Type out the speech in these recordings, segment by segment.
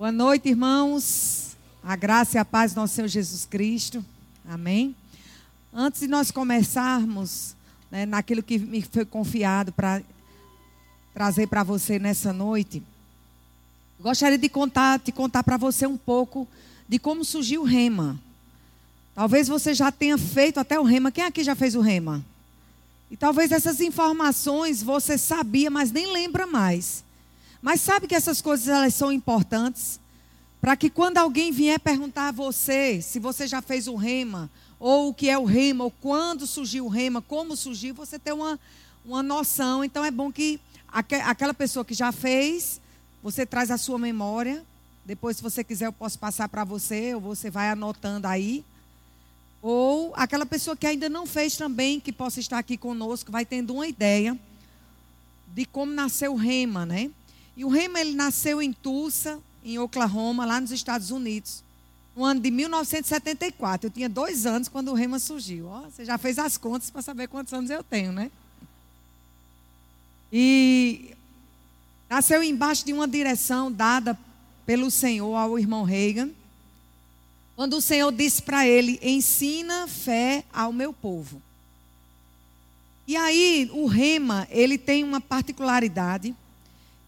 Boa noite, irmãos. A graça e a paz do nosso Senhor Jesus Cristo. Amém. Antes de nós começarmos né, naquilo que me foi confiado para trazer para você nessa noite, gostaria de contar, de contar para você um pouco de como surgiu o rema. Talvez você já tenha feito até o rema. Quem aqui já fez o rema? E talvez essas informações você sabia, mas nem lembra mais. Mas sabe que essas coisas elas são importantes para que quando alguém vier perguntar a você se você já fez o rema, ou o que é o rema, ou quando surgiu o rema, como surgiu, você tem uma, uma noção. Então é bom que aquela pessoa que já fez, você traz a sua memória. Depois, se você quiser, eu posso passar para você, ou você vai anotando aí. Ou aquela pessoa que ainda não fez também, que possa estar aqui conosco, vai tendo uma ideia de como nasceu o rema, né? E o Rema ele nasceu em Tulsa, em Oklahoma, lá nos Estados Unidos, no ano de 1974. Eu tinha dois anos quando o Rema surgiu. Você já fez as contas para saber quantos anos eu tenho, né? E nasceu embaixo de uma direção dada pelo Senhor ao irmão Reagan, quando o Senhor disse para ele: ensina fé ao meu povo. E aí o Rema ele tem uma particularidade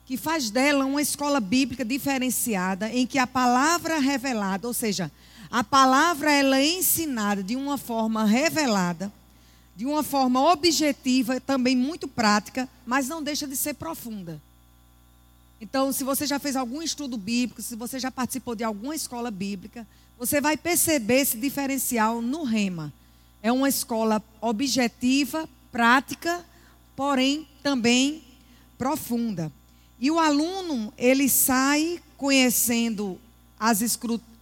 que faz dela uma escola bíblica diferenciada, em que a palavra revelada, ou seja, a palavra ela é ensinada de uma forma revelada, de uma forma objetiva, também muito prática, mas não deixa de ser profunda. Então, se você já fez algum estudo bíblico, se você já participou de alguma escola bíblica, você vai perceber esse diferencial no Rema. É uma escola objetiva, prática, porém também profunda. E o aluno, ele sai conhecendo as,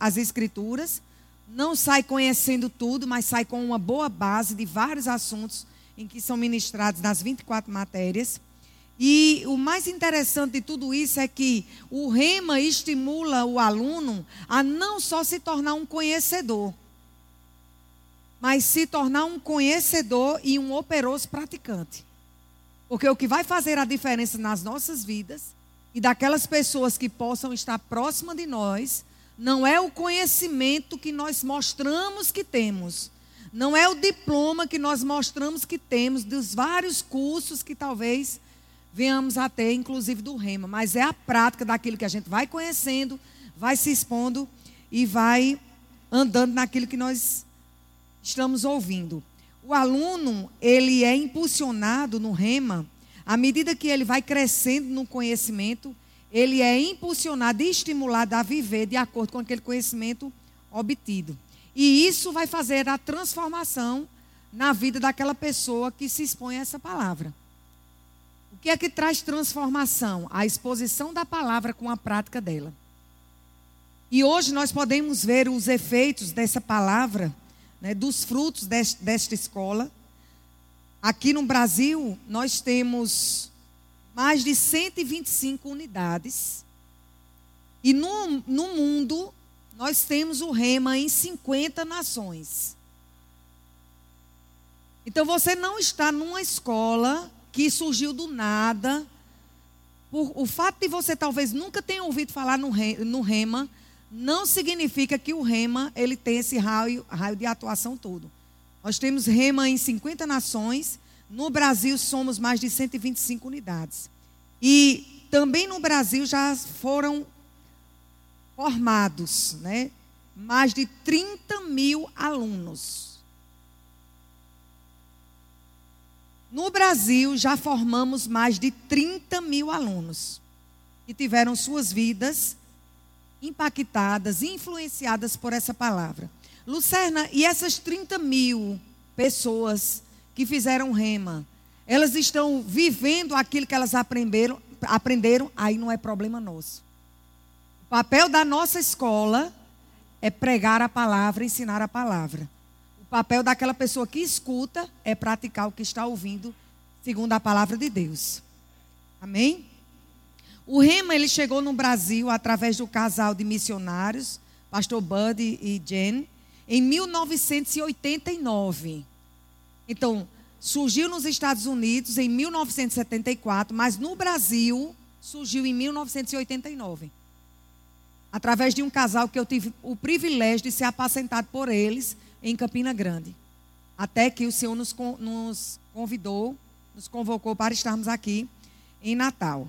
as escrituras, não sai conhecendo tudo, mas sai com uma boa base de vários assuntos em que são ministrados nas 24 matérias. E o mais interessante de tudo isso é que o rema estimula o aluno a não só se tornar um conhecedor, mas se tornar um conhecedor e um operoso praticante. Porque o que vai fazer a diferença nas nossas vidas e daquelas pessoas que possam estar próximas de nós, não é o conhecimento que nós mostramos que temos, não é o diploma que nós mostramos que temos, dos vários cursos que talvez venhamos a ter, inclusive do Rema, mas é a prática daquilo que a gente vai conhecendo, vai se expondo e vai andando naquilo que nós estamos ouvindo. O aluno, ele é impulsionado no rema, à medida que ele vai crescendo no conhecimento, ele é impulsionado e estimulado a viver de acordo com aquele conhecimento obtido. E isso vai fazer a transformação na vida daquela pessoa que se expõe a essa palavra. O que é que traz transformação? A exposição da palavra com a prática dela. E hoje nós podemos ver os efeitos dessa palavra né, dos frutos deste, desta escola. Aqui no Brasil, nós temos mais de 125 unidades. E no, no mundo, nós temos o REMA em 50 nações. Então você não está numa escola que surgiu do nada. Por, o fato de você talvez nunca tenha ouvido falar no, no REMA, não significa que o rema ele tem esse raio, raio de atuação todo. Nós temos rema em 50 nações, no Brasil somos mais de 125 unidades. E também no Brasil já foram formados né, mais de 30 mil alunos. No Brasil já formamos mais de 30 mil alunos que tiveram suas vidas impactadas, influenciadas por essa palavra. Lucerna, e essas 30 mil pessoas que fizeram rema, elas estão vivendo aquilo que elas aprenderam, aprenderam, aí não é problema nosso. O papel da nossa escola é pregar a palavra, ensinar a palavra. O papel daquela pessoa que escuta é praticar o que está ouvindo, segundo a palavra de Deus. Amém? O Rema ele chegou no Brasil através do casal de missionários, pastor Bud e Jen, em 1989. Então, surgiu nos Estados Unidos em 1974, mas no Brasil surgiu em 1989. através de um casal que eu tive o privilégio de ser apacentado por eles em Campina Grande. Até que o Senhor nos, nos convidou, nos convocou para estarmos aqui em Natal.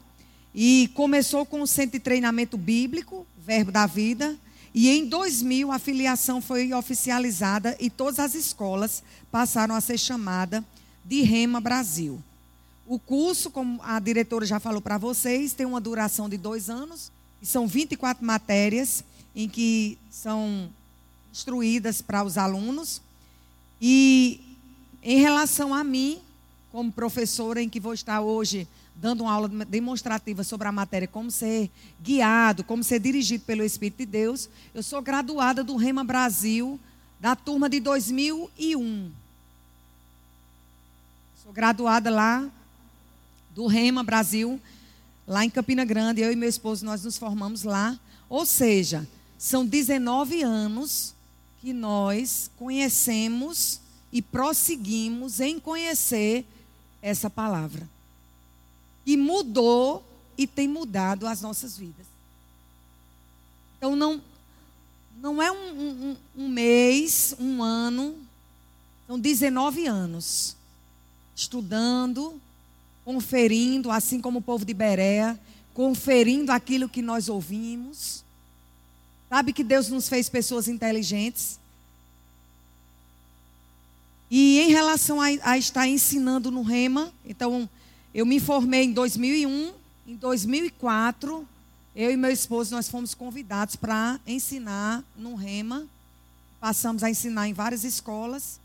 E começou com o centro de treinamento bíblico, Verbo da Vida. E em 2000 a filiação foi oficializada e todas as escolas passaram a ser chamadas de Rema Brasil. O curso, como a diretora já falou para vocês, tem uma duração de dois anos e são 24 matérias em que são instruídas para os alunos. E em relação a mim, como professora, em que vou estar hoje dando uma aula demonstrativa sobre a matéria como ser guiado, como ser dirigido pelo Espírito de Deus. Eu sou graduada do Rema Brasil, da turma de 2001. Sou graduada lá do Rema Brasil, lá em Campina Grande. Eu e meu esposo, nós nos formamos lá. Ou seja, são 19 anos que nós conhecemos e prosseguimos em conhecer essa palavra e mudou e tem mudado as nossas vidas. Então não, não é um, um, um mês, um ano, são 19 anos estudando, conferindo, assim como o povo de Berea, conferindo aquilo que nós ouvimos. Sabe que Deus nos fez pessoas inteligentes? E em relação a, a estar ensinando no Rema, então eu me formei em 2001, em 2004, eu e meu esposo nós fomos convidados para ensinar no Rema. Passamos a ensinar em várias escolas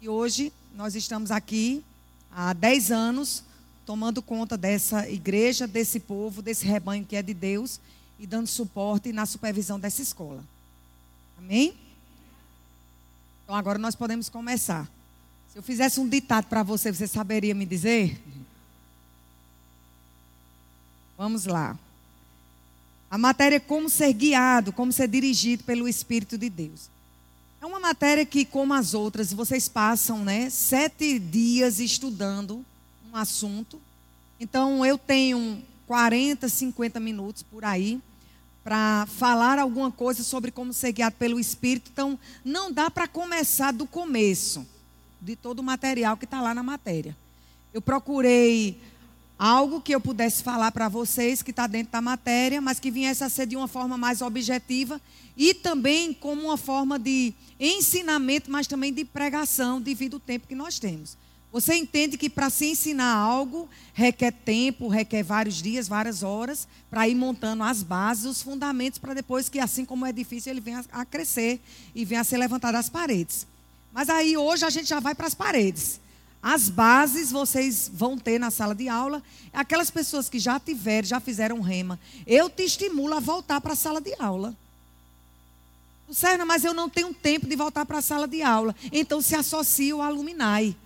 e hoje nós estamos aqui há 10 anos tomando conta dessa igreja, desse povo, desse rebanho que é de Deus e dando suporte na supervisão dessa escola. Amém? Então agora nós podemos começar. Se eu fizesse um ditado para você, você saberia me dizer? Vamos lá. A matéria é como ser guiado, como ser dirigido pelo Espírito de Deus. É uma matéria que, como as outras, vocês passam né, sete dias estudando um assunto. Então, eu tenho 40, 50 minutos por aí para falar alguma coisa sobre como ser guiado pelo Espírito. Então, não dá para começar do começo de todo o material que está lá na matéria. Eu procurei algo que eu pudesse falar para vocês que está dentro da matéria, mas que viesse a ser de uma forma mais objetiva e também como uma forma de ensinamento, mas também de pregação devido ao tempo que nós temos. Você entende que para se ensinar algo requer tempo, requer vários dias, várias horas, para ir montando as bases, os fundamentos, para depois que, assim como é difícil, ele venha a crescer e venha a ser levantado as paredes. Mas aí hoje a gente já vai para as paredes. As bases vocês vão ter na sala de aula. Aquelas pessoas que já tiveram, já fizeram rema, eu te estimulo a voltar para a sala de aula. Lucerna, mas eu não tenho tempo de voltar para a sala de aula. Então se associa ao Aluminai.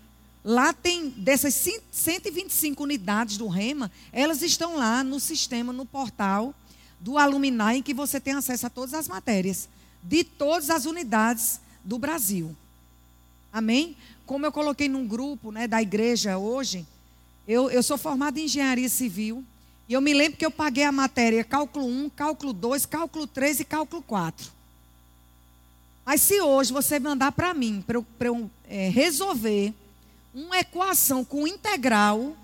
Lá tem dessas 125 unidades do Rema, elas estão lá no sistema, no portal do Aluminai, em que você tem acesso a todas as matérias de todas as unidades do Brasil. Amém? Como eu coloquei num grupo né, da igreja hoje, eu, eu sou formada em engenharia civil. E eu me lembro que eu paguei a matéria cálculo 1, cálculo 2, cálculo 3 e cálculo 4. Mas se hoje você mandar para mim, para eu, é, resolver uma equação com integral,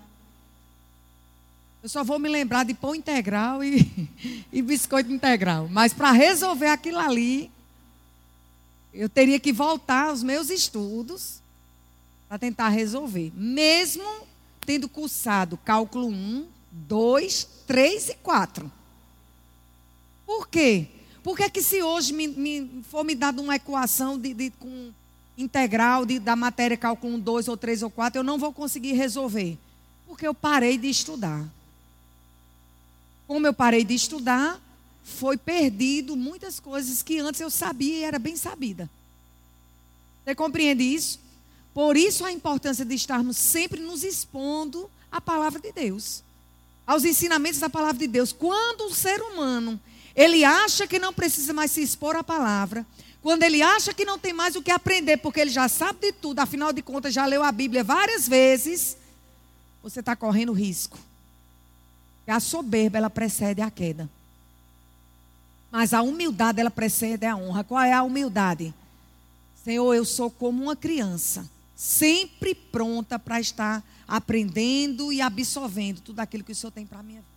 eu só vou me lembrar de pão integral e, e biscoito integral. Mas para resolver aquilo ali, eu teria que voltar aos meus estudos para tentar resolver. Mesmo tendo cursado cálculo 1, 2, 3 e 4. Por quê? Porque que se hoje me, me, for me dado uma equação de, de com integral de, da matéria cálculo 1, 2 ou 3 ou 4, eu não vou conseguir resolver. Porque eu parei de estudar. Como eu parei de estudar, foi perdido muitas coisas que antes eu sabia e era bem sabida. Você compreende isso? Por isso a importância de estarmos sempre nos expondo à palavra de Deus, aos ensinamentos da palavra de Deus. Quando o ser humano ele acha que não precisa mais se expor à palavra, quando ele acha que não tem mais o que aprender, porque ele já sabe de tudo, afinal de contas já leu a Bíblia várias vezes, você está correndo risco. A soberba ela precede a queda. Mas a humildade, ela precede a honra. Qual é a humildade? Senhor, eu sou como uma criança, sempre pronta para estar aprendendo e absorvendo tudo aquilo que o Senhor tem para a minha vida.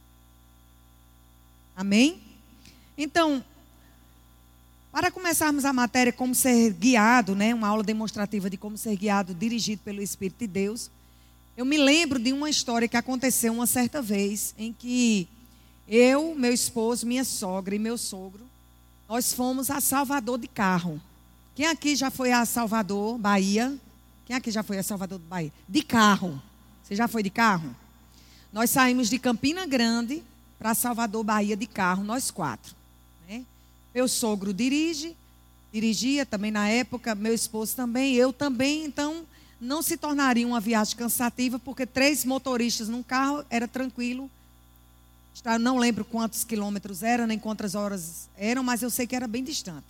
Amém? Então, para começarmos a matéria como ser guiado, né, uma aula demonstrativa de como ser guiado, dirigido pelo Espírito de Deus, eu me lembro de uma história que aconteceu uma certa vez em que eu, meu esposo, minha sogra e meu sogro, nós fomos a Salvador de carro. Quem aqui já foi a Salvador, Bahia? Quem aqui já foi a Salvador, Bahia? De carro. Você já foi de carro? Nós saímos de Campina Grande para Salvador, Bahia de carro, nós quatro. Né? Meu sogro dirige, dirigia também na época, meu esposo também, eu também, então não se tornaria uma viagem cansativa, porque três motoristas num carro era tranquilo. Não lembro quantos quilômetros eram, nem quantas horas eram, mas eu sei que era bem distante.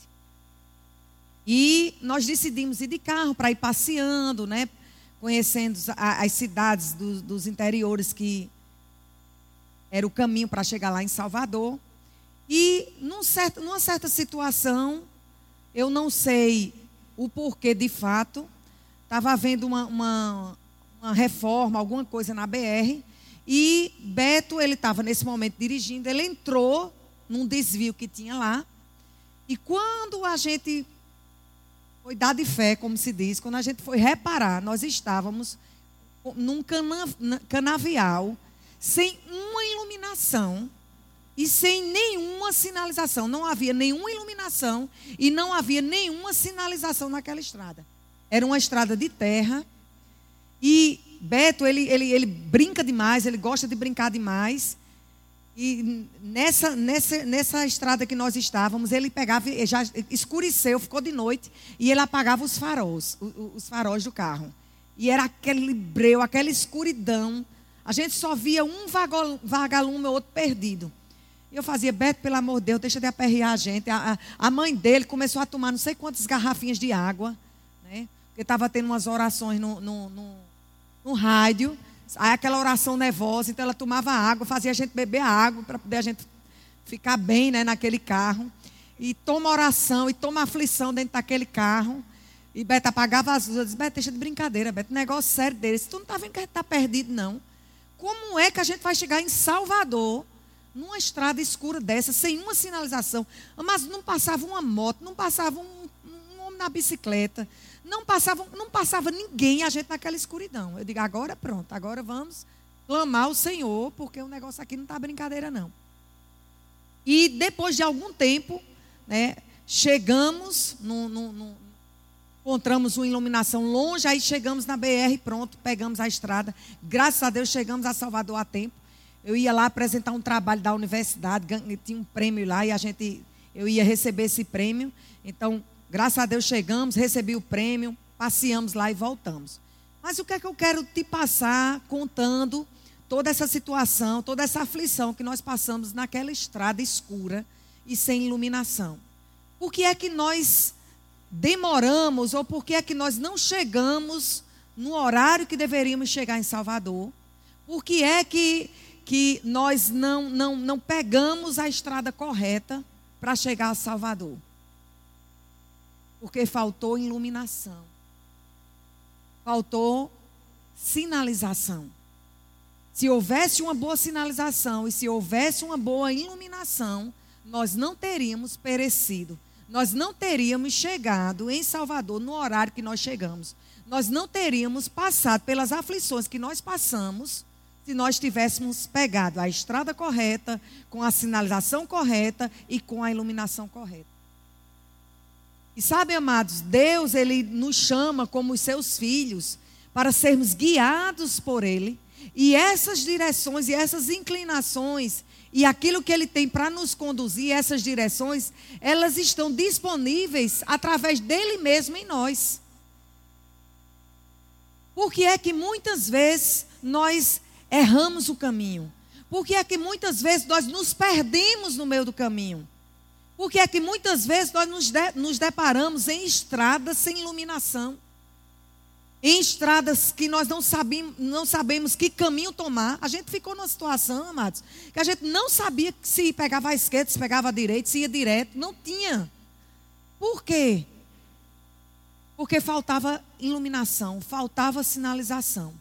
E nós decidimos ir de carro para ir passeando, né? conhecendo as cidades dos, interiores que era o caminho para chegar lá em Salvador. E num certo, numa certa situação, eu não sei o porquê de fato, estava havendo uma, uma, uma, reforma, alguma coisa na BR, e Beto, ele estava nesse momento dirigindo, ele entrou num desvio que tinha lá, e quando a gente foi dar de fé, como se diz, quando a gente foi reparar, nós estávamos num canavial, sem uma iluminação e sem nenhuma sinalização. Não havia nenhuma iluminação e não havia nenhuma sinalização naquela estrada. Era uma estrada de terra. E Beto, ele, ele, ele brinca demais, ele gosta de brincar demais. E nessa, nessa, nessa estrada que nós estávamos, ele pegava, já escureceu, ficou de noite, e ele apagava os faróis, os faróis do carro. E era aquele breu, aquela escuridão. A gente só via um vagalume ou outro perdido. E eu fazia, Beto, pelo amor de Deus, deixa de aperrear a gente. A, a, a mãe dele começou a tomar não sei quantas garrafinhas de água, né? Porque estava tendo umas orações no, no, no, no rádio. Aí aquela oração nervosa, então ela tomava água, fazia a gente beber água para poder a gente ficar bem né, naquele carro. E toma oração, e toma aflição dentro daquele carro. E Beto apagava as luzes. Beto, deixa de brincadeira, Beto, negócio sério dele. Tu não está vendo que a gente está perdido, não. Como é que a gente vai chegar em Salvador, numa estrada escura dessa, sem uma sinalização? Mas não passava uma moto, não passava um, um homem na bicicleta, não passava, não passava ninguém, a gente naquela escuridão. Eu digo, agora pronto, agora vamos clamar o Senhor, porque o negócio aqui não está brincadeira, não. E depois de algum tempo, né, chegamos, no, no, no, encontramos uma iluminação longe, aí chegamos na BR, pronto, pegamos a estrada. Graças a Deus chegamos a Salvador a tempo. Eu ia lá apresentar um trabalho da universidade, tinha um prêmio lá e a gente, eu ia receber esse prêmio. Então, Graças a Deus chegamos, recebi o prêmio, passeamos lá e voltamos. Mas o que é que eu quero te passar contando toda essa situação, toda essa aflição que nós passamos naquela estrada escura e sem iluminação? Por que é que nós demoramos ou por que é que nós não chegamos no horário que deveríamos chegar em Salvador? Por que é que, que nós não, não, não pegamos a estrada correta para chegar a Salvador? Porque faltou iluminação. Faltou sinalização. Se houvesse uma boa sinalização e se houvesse uma boa iluminação, nós não teríamos perecido. Nós não teríamos chegado em Salvador no horário que nós chegamos. Nós não teríamos passado pelas aflições que nós passamos se nós tivéssemos pegado a estrada correta, com a sinalização correta e com a iluminação correta. E sabe, amados, Deus, Ele nos chama como os seus filhos para sermos guiados por Ele. E essas direções e essas inclinações e aquilo que Ele tem para nos conduzir, essas direções, elas estão disponíveis através dele mesmo em nós. Porque é que muitas vezes nós erramos o caminho? Porque é que muitas vezes nós nos perdemos no meio do caminho? Porque é que muitas vezes nós nos, de, nos deparamos em estradas sem iluminação. em estradas que nós não sabemos, não sabemos que caminho tomar. A gente ficou numa situação, amados, que a gente não sabia se pegava a esquerda, se pegava a direita, se ia direto. Não tinha. Por quê? Porque faltava iluminação, faltava sinalização.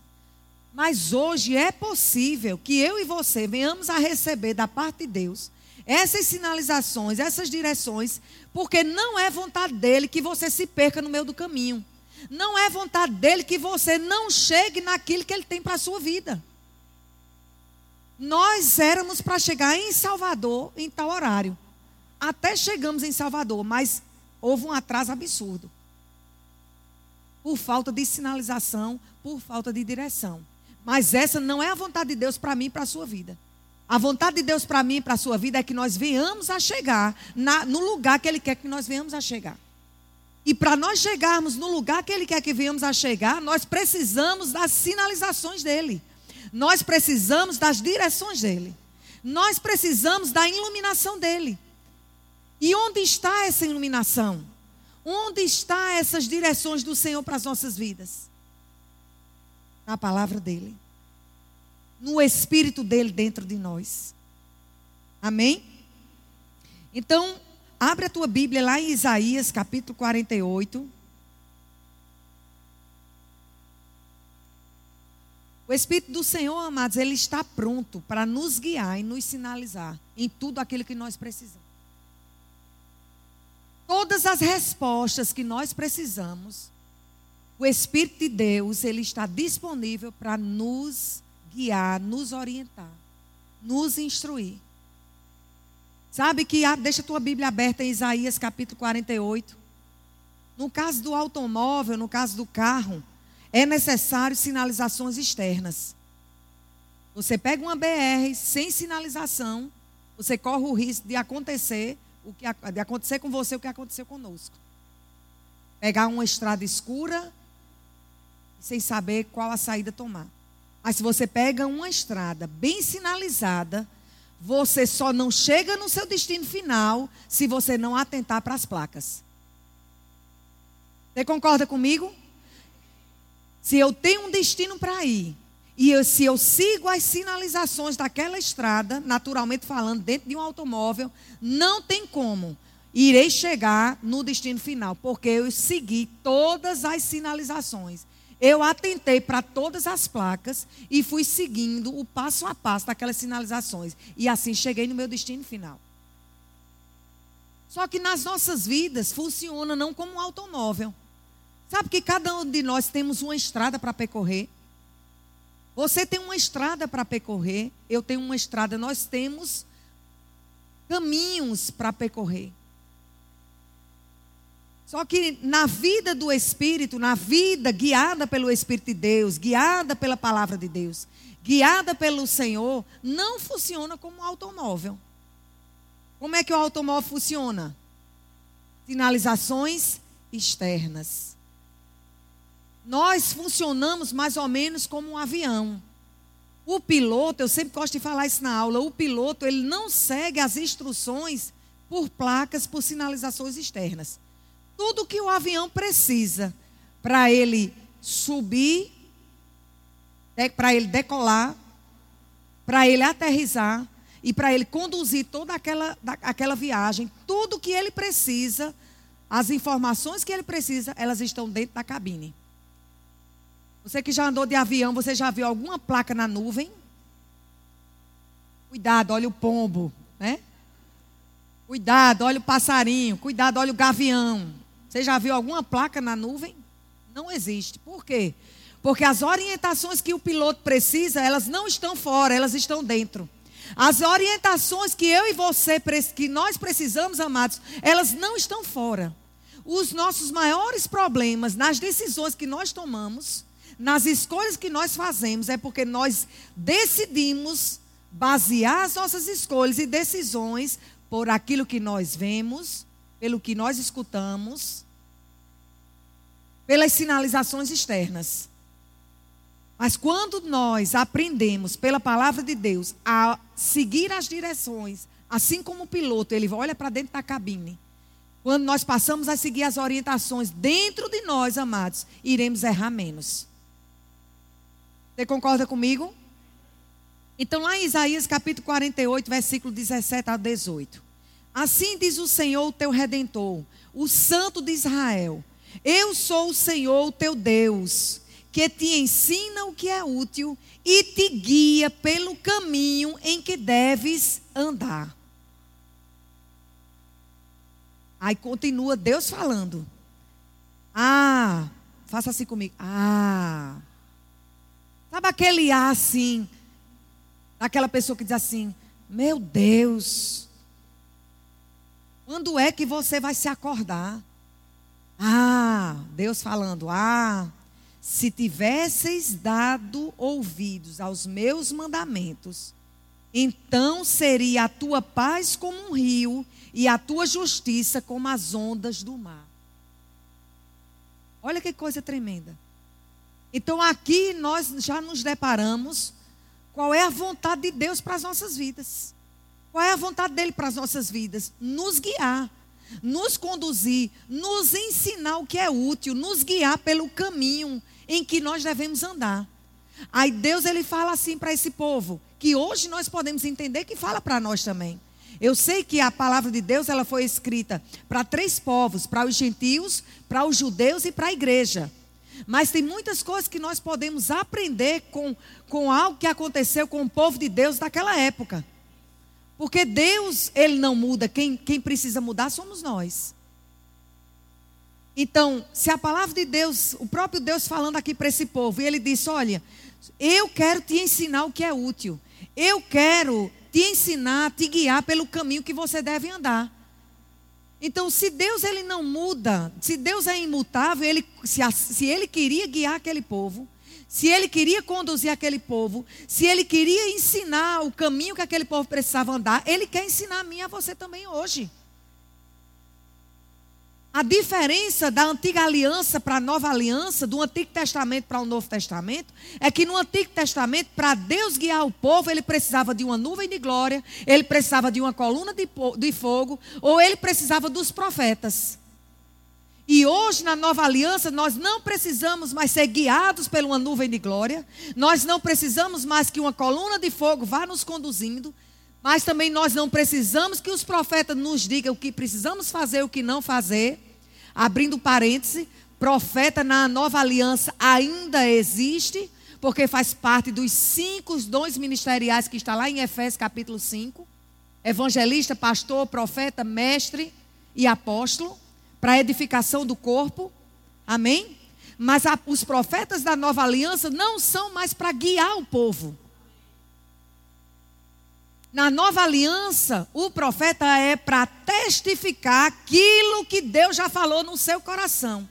Mas hoje é possível que eu e você venhamos a receber da parte de Deus essas sinalizações, essas direções, porque não é vontade dele que você se perca no meio do caminho. Não é vontade dele que você não chegue naquilo que ele tem para a sua vida. Nós éramos para chegar em Salvador em tal horário. Até chegamos em Salvador, mas houve um atraso absurdo. Por falta de sinalização, por falta de direção. Mas essa não é a vontade de Deus para mim e para a sua vida. A vontade de Deus para mim e para a sua vida é que nós venhamos a chegar na, no lugar que Ele quer que nós venhamos a chegar. E para nós chegarmos no lugar que Ele quer que venhamos a chegar, nós precisamos das sinalizações dEle. Nós precisamos das direções dEle. Nós precisamos da iluminação dEle. E onde está essa iluminação? Onde estão essas direções do Senhor para as nossas vidas? Na palavra dEle no Espírito dele dentro de nós. Amém? Então, abre a tua Bíblia lá em Isaías capítulo 48. O Espírito do Senhor, amados, ele está pronto para nos guiar e nos sinalizar em tudo aquilo que nós precisamos. Todas as respostas que nós precisamos, o Espírito de Deus, ele está disponível para nos guiar, nos orientar, nos instruir. Sabe que deixa a tua Bíblia aberta em Isaías capítulo 48. No caso do automóvel, no caso do carro, é necessário sinalizações externas. Você pega uma BR sem sinalização, você corre o risco de acontecer o que de acontecer com você o que aconteceu conosco. Pegar uma estrada escura sem saber qual a saída tomar. Mas se você pega uma estrada bem sinalizada, você só não chega no seu destino final se você não atentar para as placas. Você concorda comigo? Se eu tenho um destino para ir, e eu, se eu sigo as sinalizações daquela estrada, naturalmente falando, dentro de um automóvel, não tem como. Irei chegar no destino final, porque eu segui todas as sinalizações. Eu atentei para todas as placas e fui seguindo o passo a passo daquelas sinalizações. E assim cheguei no meu destino final. Só que nas nossas vidas funciona não como um automóvel. Sabe que cada um de nós temos uma estrada para percorrer? Você tem uma estrada para percorrer, eu tenho uma estrada, nós temos caminhos para percorrer. Só que na vida do Espírito, na vida guiada pelo Espírito de Deus, guiada pela palavra de Deus, guiada pelo Senhor, não funciona como um automóvel. Como é que o automóvel funciona? Sinalizações externas. Nós funcionamos mais ou menos como um avião. O piloto, eu sempre gosto de falar isso na aula, o piloto, ele não segue as instruções por placas, por sinalizações externas tudo que o avião precisa para ele subir, para ele decolar, para ele aterrizar e para ele conduzir toda aquela, aquela viagem, tudo que ele precisa, as informações que ele precisa, elas estão dentro da cabine. Você que já andou de avião, você já viu alguma placa na nuvem? Cuidado, olha o pombo, né? Cuidado, olha o passarinho. Cuidado, olha o gavião. Você já viu alguma placa na nuvem? Não existe. Por quê? Porque as orientações que o piloto precisa, elas não estão fora, elas estão dentro. As orientações que eu e você, que nós precisamos, amados, elas não estão fora. Os nossos maiores problemas nas decisões que nós tomamos, nas escolhas que nós fazemos, é porque nós decidimos basear as nossas escolhas e decisões por aquilo que nós vemos, pelo que nós escutamos, pelas sinalizações externas. Mas quando nós aprendemos pela palavra de Deus a seguir as direções, assim como o piloto, ele olha para dentro da cabine. quando nós passamos a seguir as orientações dentro de nós, amados, iremos errar menos. Você concorda comigo? Então, lá em Isaías capítulo 48, versículo 17 a 18. Assim diz o Senhor, teu redentor, o Santo de Israel: Eu sou o Senhor, teu Deus, que te ensina o que é útil e te guia pelo caminho em que deves andar. Aí continua Deus falando. Ah, faça assim comigo. Ah. Sabe aquele ah assim, Aquela pessoa que diz assim: Meu Deus, quando é que você vai se acordar? Ah, Deus falando: Ah, se tivesseis dado ouvidos aos meus mandamentos, então seria a tua paz como um rio e a tua justiça como as ondas do mar. Olha que coisa tremenda. Então aqui nós já nos deparamos qual é a vontade de Deus para as nossas vidas? Qual é a vontade dele para as nossas vidas? Nos guiar, nos conduzir, nos ensinar o que é útil, nos guiar pelo caminho em que nós devemos andar. Aí Deus ele fala assim para esse povo, que hoje nós podemos entender que fala para nós também. Eu sei que a palavra de Deus ela foi escrita para três povos, para os gentios, para os judeus e para a igreja. Mas tem muitas coisas que nós podemos aprender com, com algo que aconteceu com o povo de Deus daquela época. Porque Deus, Ele não muda, quem, quem precisa mudar somos nós. Então, se a palavra de Deus, o próprio Deus falando aqui para esse povo, e ele disse: Olha, eu quero te ensinar o que é útil, eu quero te ensinar, te guiar pelo caminho que você deve andar. Então, se Deus ele não muda, se Deus é imutável, ele, se, se ele queria guiar aquele povo, se ele queria conduzir aquele povo, se ele queria ensinar o caminho que aquele povo precisava andar, ele quer ensinar a mim e a você também hoje. A diferença da antiga aliança para a nova aliança, do Antigo Testamento para o Novo Testamento, é que no Antigo Testamento, para Deus guiar o povo, ele precisava de uma nuvem de glória, ele precisava de uma coluna de, fogo, ou ele precisava dos profetas. E hoje, na nova aliança, nós não precisamos mais ser guiados por uma nuvem de glória, nós não precisamos mais que uma coluna de fogo vá nos conduzindo, mas também nós não precisamos que os profetas nos digam o que precisamos fazer, o que não fazer. Abrindo parêntese, profeta na nova aliança ainda existe, porque faz parte dos cinco dons ministeriais que está lá em Efésios capítulo 5. Evangelista, pastor, profeta, mestre e apóstolo, para edificação do corpo. Amém? Mas a, os profetas da nova aliança não são mais para guiar o povo. Na nova aliança, o profeta é para testificar aquilo que Deus já falou no seu coração.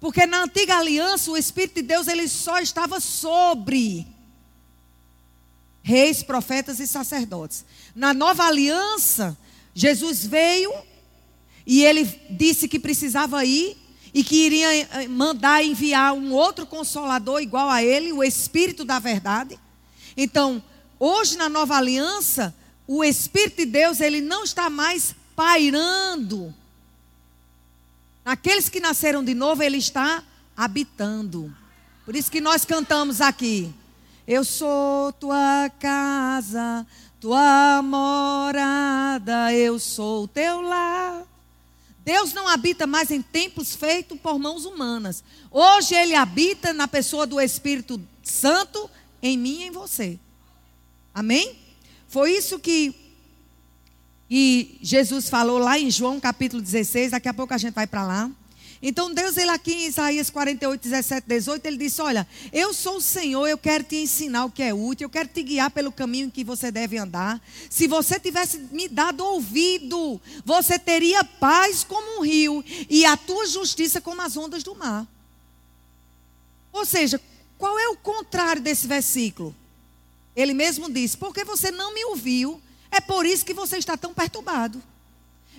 Porque na antiga aliança, o Espírito de Deus ele só estava sobre reis, profetas e sacerdotes. Na nova aliança, Jesus veio e ele disse que precisava ir e que iria eh, mandar enviar um outro consolador igual a ele, o Espírito da verdade. Então, hoje na nova aliança, o Espírito de Deus, ele não está mais pairando. Naqueles que nasceram de novo, ele está habitando. Por isso que nós cantamos aqui. Eu sou tua casa, tua morada, eu sou teu lar. Deus não habita mais em templos feitos por mãos humanas. Hoje ele habita na pessoa do Espírito Santo em mim e em você. Amém? Foi isso que e Jesus falou lá em João capítulo 16, daqui a pouco a gente vai para lá. Então Deus, ele aqui em Isaías 48, 17, 18, ele disse: Olha, eu sou o Senhor, eu quero te ensinar o que é útil, eu quero te guiar pelo caminho em que você deve andar. Se você tivesse me dado ouvido, você teria paz como um rio e a tua justiça como as ondas do mar. Ou seja, qual é o contrário desse versículo? Ele mesmo disse: Porque você não me ouviu, é por isso que você está tão perturbado.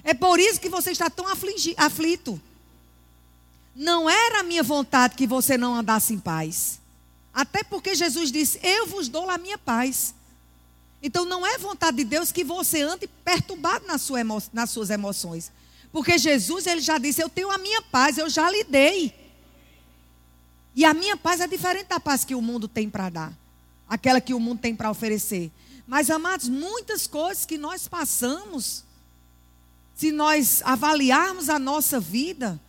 É por isso que você está tão aflito. Não era a minha vontade que você não andasse em paz. Até porque Jesus disse: Eu vos dou a minha paz. Então não é vontade de Deus que você ande perturbado nas suas emoções. Porque Jesus ele já disse: "Eu tenho a minha paz, eu já lhe dei". E a minha paz é diferente da paz que o mundo tem para dar, aquela que o mundo tem para oferecer. Mas amados, muitas coisas que nós passamos, se nós avaliarmos a nossa vida,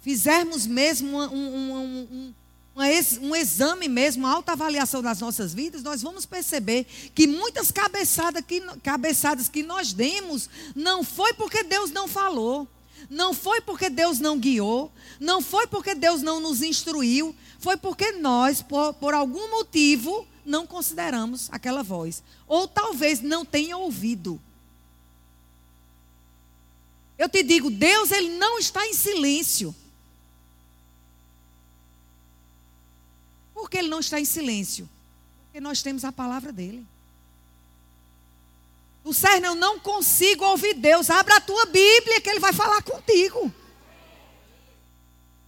fizermos mesmo um, um, um, um, exame mesmo, uma autoavaliação das nossas vidas, nós vamos perceber que muitas cabeçadas que, cabeçadas que nós demos não foi porque Deus não falou, não foi porque Deus não guiou, não foi porque Deus não nos instruiu, foi porque nós, por, por algum motivo, não consideramos aquela voz. Ou talvez não tenha ouvido. Eu te digo, Deus ele não está em silêncio. Por que ele não está em silêncio? Porque nós temos a palavra dele. O Sérgio, eu não consigo ouvir Deus. Abra a tua Bíblia que ele vai falar contigo.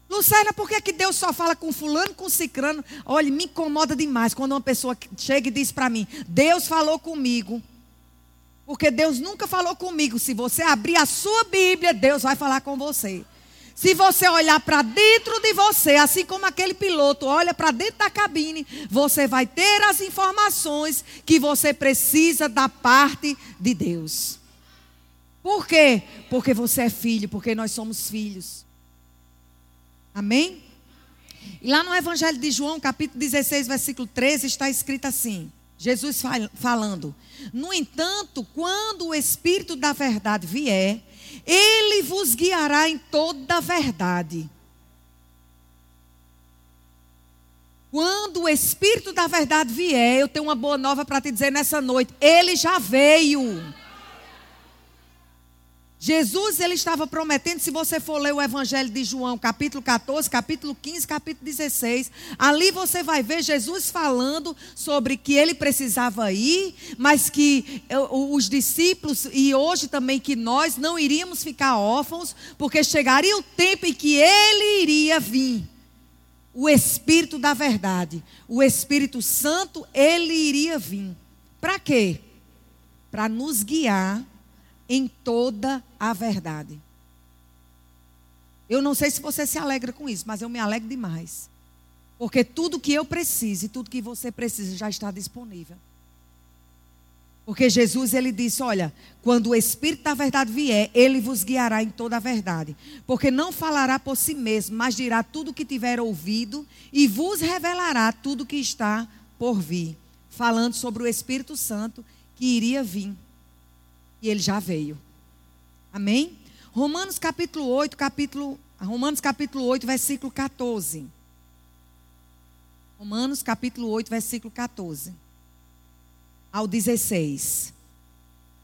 Lucerna, por que, que Deus só fala com fulano, com cicrano? Olha, me incomoda demais quando uma pessoa chega e diz para mim, Deus falou comigo. Porque Deus nunca falou comigo. Se você abrir a sua Bíblia, Deus vai falar com você. Se você olhar para dentro de você, assim como aquele piloto olha para dentro da cabine, você vai ter as informações que você precisa da parte de Deus. Por quê? Porque você é filho, porque nós somos filhos. Amém? E lá no Evangelho de João, capítulo 16, versículo 13, está escrito assim: Jesus falando. No entanto, quando o Espírito da verdade vier, ele vos guiará em toda a verdade. Quando o Espírito da verdade vier, eu tenho uma boa nova para te dizer nessa noite. Ele já veio. Jesus ele estava prometendo, se você for ler o Evangelho de João, capítulo 14, capítulo 15, capítulo 16, ali você vai ver Jesus falando sobre que ele precisava ir, mas que eh, os discípulos e hoje também que nós não iríamos ficar órfãos, porque chegaria o tempo em que ele iria vir. O Espírito da verdade, o Espírito Santo, ele iria vir. Para quê? Para nos guiar em toda a verdade. Eu não sei se você se alegra com isso, mas eu me alegro demais. Porque tudo que eu preciso e tudo que você precisa já está disponível. Porque Jesus ele disse: Olha, quando o Espírito da verdade vier, ele vos guiará em toda a verdade. Porque não falará por si mesmo, mas dirá tudo o que tiver ouvido e vos revelará tudo o que está por vir. Falando sobre o Espírito Santo que iria vir. E ele já veio. Amém? Romanos capítulo 8, capítulo Romanos capítulo 8, versículo 14. Romanos capítulo 8, versículo 14 ao 16.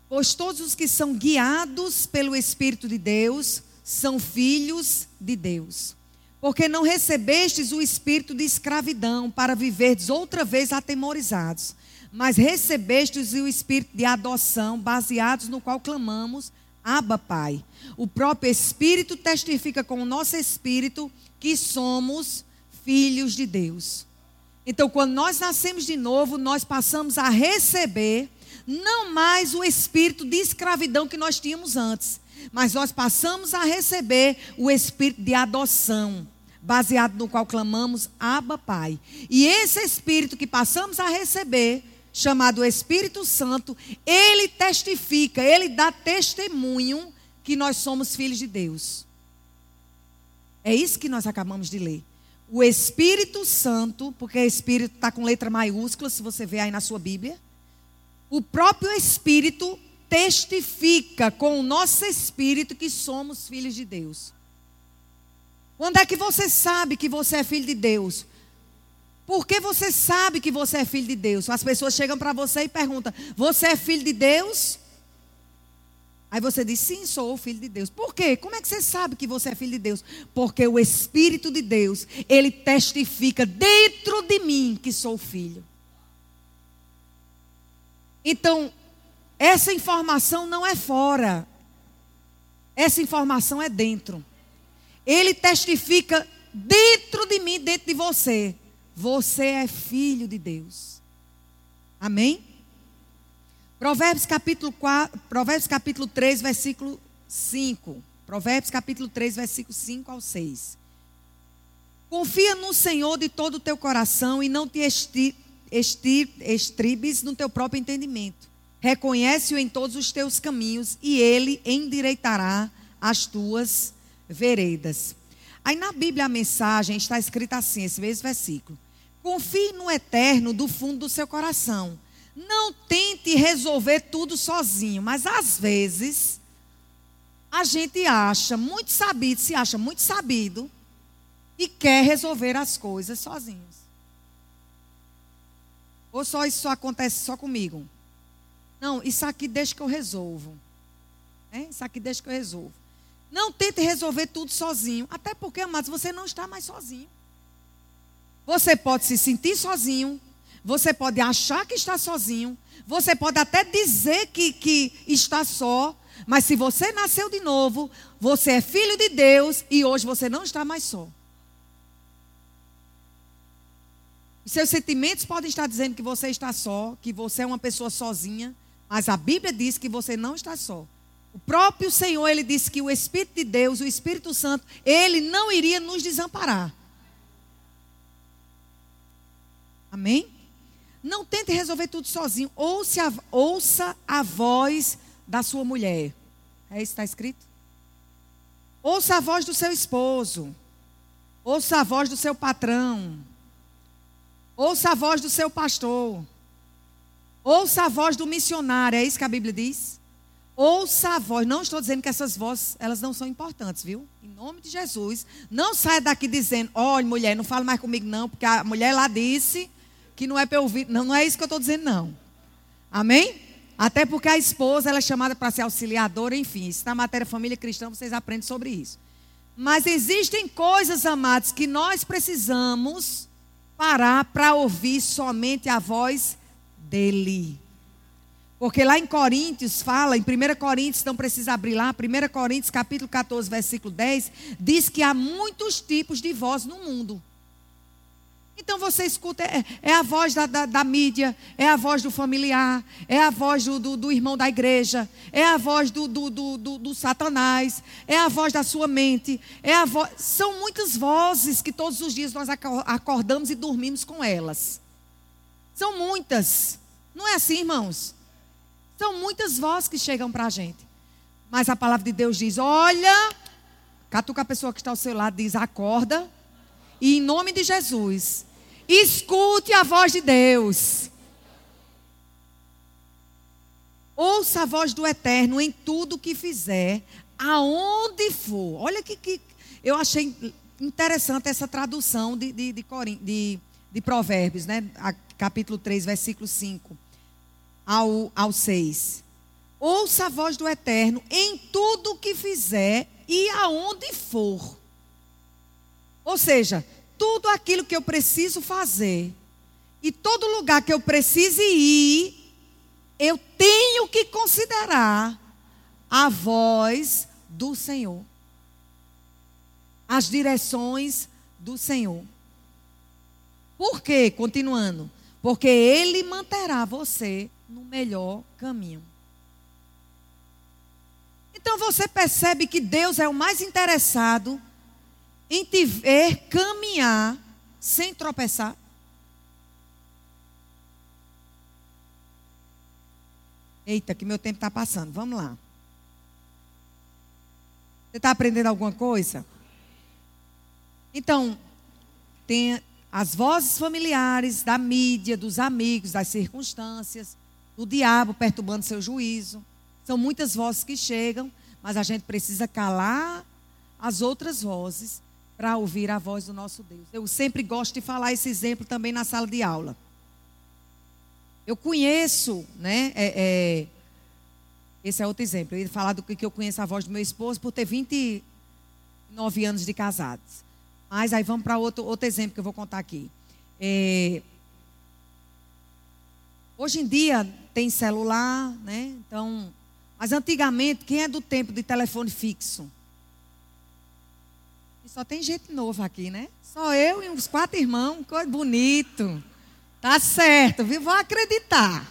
Pois todos os que são guiados pelo Espírito de Deus são filhos de Deus. Porque não recebestes o espírito de escravidão para viverdes outra vez atemorizados, mas recebestes o espírito de adoção, baseados no qual clamamos, Abba, Pai. O próprio Espírito testifica com o nosso espírito que somos filhos de Deus. Então, quando nós nascemos de novo, nós passamos a receber não mais o espírito de escravidão que nós tínhamos antes, mas nós passamos a receber o espírito de adoção, baseado no qual clamamos Abba, Pai. E esse espírito que passamos a receber chamado Espírito Santo, ele testifica, ele dá testemunho que nós somos filhos de Deus. É isso que nós acabamos de ler. O Espírito Santo, porque Espírito está com letra maiúscula, se você vê aí na sua Bíblia. O próprio Espírito testifica com o nosso espírito que somos filhos de Deus. Quando é que você sabe que você é filho de Deus? Porque você sabe que você é filho de Deus. As pessoas chegam para você e perguntam: Você é filho de Deus? Aí você diz: Sim, sou filho de Deus. Por quê? Como é que você sabe que você é filho de Deus? Porque o Espírito de Deus, ele testifica dentro de mim que sou filho. Então, essa informação não é fora. Essa informação é dentro. Ele testifica dentro de mim, dentro de você. Você é filho de Deus. Amém? Provérbios capítulo, 4, Provérbios capítulo 3, versículo 5. Provérbios capítulo 3, versículo 5 ao 6. Confia no Senhor de todo o teu coração e não te esti, estribes no teu próprio entendimento. Reconhece-o em todos os teus caminhos e ele endireitará as tuas veredas. Aí na Bíblia a mensagem está escrita assim, esse mesmo versículo. Confie no eterno do fundo do seu coração. Não tente resolver tudo sozinho, mas às vezes a gente acha muito sabido, se acha muito sabido e quer resolver as coisas sozinhos. Ou só isso acontece só comigo? Não, isso aqui deixa que eu resolvo. É? Isso aqui deixa que eu resolvo. Não tente resolver tudo sozinho. Até porque, amados, você não está mais sozinho. Você pode se sentir sozinho. Você pode achar que está sozinho. Você pode até dizer que, que está só. Mas se você nasceu de novo, você é filho de Deus e hoje você não está mais só. Seus sentimentos podem estar dizendo que você está só, que você é uma pessoa sozinha, mas a Bíblia diz que você não está só. O próprio Senhor, ele disse que o Espírito de Deus, o Espírito Santo, ele não iria nos desamparar. Amém? Não tente resolver tudo sozinho. Ouça a, ouça a voz da sua mulher. É isso que está escrito? Ouça a voz do seu esposo. Ouça a voz do seu patrão. Ouça a voz do seu pastor. Ouça a voz do missionário. É isso que a Bíblia diz? Ouça a voz. Não estou dizendo que essas vozes, elas não são importantes, viu? Em nome de Jesus. Não saia daqui dizendo, olha, mulher, não fala mais comigo não, porque a mulher lá disse que não é para ouvir. Não, não é isso que eu estou dizendo, não. Amém? Até porque a esposa, ela é chamada para ser auxiliadora, enfim. Isso na matéria família cristã, vocês aprendem sobre isso. Mas existem coisas, amados, que nós precisamos parar para ouvir somente a voz dele. Porque lá em Coríntios fala, em 1 Coríntios, não precisa abrir lá, 1 Coríntios capítulo 14, versículo 10, diz que há muitos tipos de voz no mundo. Então você escuta, é, é a voz da, da, da, mídia, é a voz do familiar, é a voz do, do, do irmão da igreja, é a voz do, do, satanás, é a voz da sua mente, é a voz. São muitas vozes que todos os dias nós acordamos e dormimos com elas. São muitas. Não é assim, irmãos? São muitas vozes que chegam para a gente. Mas a palavra de Deus diz: olha, catuca a pessoa que está ao seu lado, diz: acorda. E em nome de Jesus, escute a voz de Deus. Ouça a voz do Eterno em tudo que fizer, aonde for. Olha que, que eu achei interessante essa tradução de, de, de, de, de Provérbios, né? capítulo 3, versículo 5 ao, ao 6. Ouça a voz do Eterno em tudo o que fizer e aonde for. Ou seja, tudo aquilo que eu preciso fazer e todo lugar que eu precise ir, eu tenho que considerar a voz do Senhor. As direções do Senhor. Por quê? Continuando. Porque Ele manterá você no melhor caminho. Então você percebe que Deus é o mais interessado em te ver caminhar sem tropeçar. Eita, que meu tempo está passando. Vamos lá. Você está aprendendo alguma coisa? Então, tem as vozes familiares da mídia, dos amigos, das circunstâncias do diabo perturbando seu juízo. São muitas vozes que chegam, mas a gente precisa calar as outras vozes para ouvir a voz do nosso Deus. Eu sempre gosto de falar esse exemplo também na sala de aula. Eu conheço, né? É, é, esse é outro exemplo. Eu ia falar do que eu conheço a voz do meu esposo por ter 29 anos de casados. Mas aí vamos para outro, outro exemplo que eu vou contar aqui. É, Hoje em dia tem celular, né? Então, mas antigamente, quem é do tempo de telefone fixo? E só tem gente novo aqui, né? Só eu e uns quatro irmãos, coisa bonito. Tá certo, viu? Vou acreditar.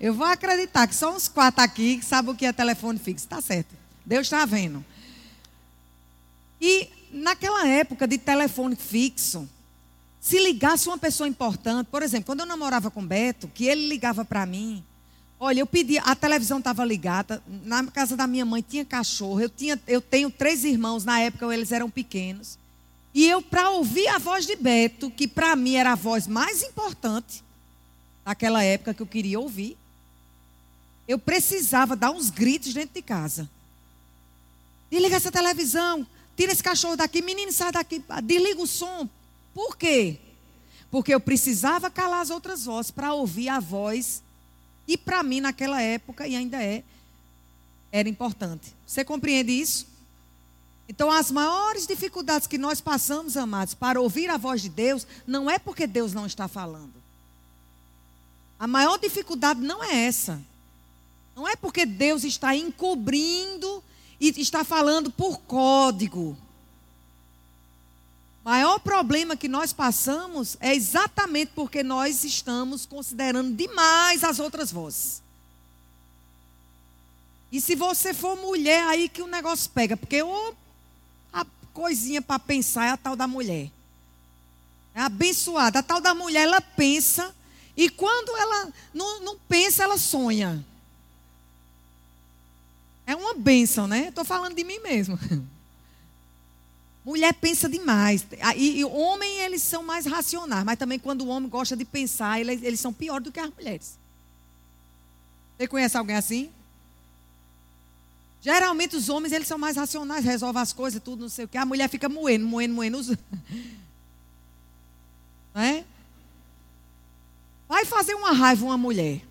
Eu vou acreditar que só uns quatro aqui que sabem o que é telefone fixo. Tá certo. Deus está vendo. Naquela época de telefone fixo, se ligasse uma pessoa importante, por exemplo, quando eu namorava com Beto, que ele ligava para mim, olha, eu pedia, a televisão estava ligada, na casa da minha mãe tinha cachorro, eu, tinha, eu tenho três irmãos, na época eles eram pequenos. E eu, para ouvir a voz de Beto, que para mim era a voz mais importante, naquela época que eu queria ouvir, eu precisava dar uns gritos dentro de casa. Desliga essa televisão, tira esse cachorro daqui, menino, sai daqui, desliga o som. Por quê? Porque eu precisava calar as outras vozes para ouvir a voz. E para mim, naquela época, e ainda é, era importante. Você compreende isso? Então, as maiores dificuldades que nós passamos, amados, para ouvir a voz de Deus, não é porque Deus não está falando. A maior dificuldade não é essa. Não é porque Deus está encobrindo e está falando por código. O maior problema que nós passamos é exatamente porque nós estamos considerando demais as outras vozes. E se você for mulher, aí que o negócio pega. Porque oh, a coisinha para pensar é a tal da mulher. É abençoada. A tal da mulher, ela pensa. E quando ela não, não pensa, ela sonha. É uma bênção, né? Estou falando de mim mesmo. Mulher pensa demais. E, e homem, eles são mais racionais. Mas também quando o homem gosta de pensar, eles, eles são piores do que as mulheres. Você conhece alguém assim? Geralmente os homens, eles são mais racionais, resolvem as coisas, tudo, não sei o que. A mulher fica moendo, moendo, moendo. Não é? Vai fazer uma raiva uma mulher.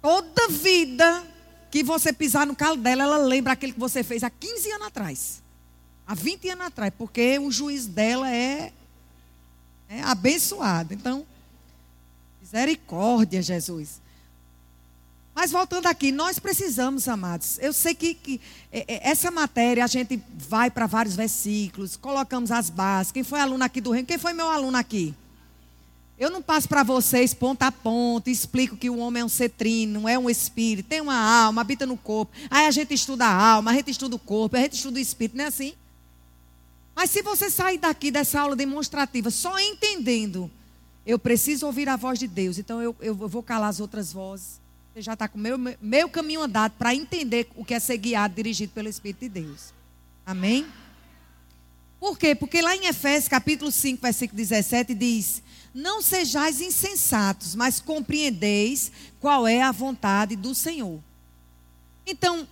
Toda vida que você pisar no calo dela, ela lembra aquele que você fez há 15 anos atrás. Há 20 anos atrás, porque o juiz dela é, é abençoado. Então, misericórdia, Jesus. Mas voltando aqui, nós precisamos, amados. Eu sei que, que é, é, essa matéria a gente vai para vários versículos, colocamos as bases. Quem foi aluno aqui do reino? Quem foi meu aluno aqui? Eu não passo para vocês ponto a ponto, explico que o homem é um cetrino, é um espírito, tem uma alma, habita no corpo. Aí a gente estuda a alma, a gente estuda o corpo, a gente estuda o espírito, não é assim? Mas se você sair daqui dessa aula demonstrativa só entendendo, eu preciso ouvir a voz de Deus, então eu, eu vou calar as outras vozes. Você já está com o meu, meu caminho andado para entender o que é ser guiado, dirigido pelo Espírito de Deus. Amém? Por quê? Porque lá em Efésios capítulo 5, versículo 17 diz não sejais insensatos, mas compreendeis qual é a vontade do Senhor. Então,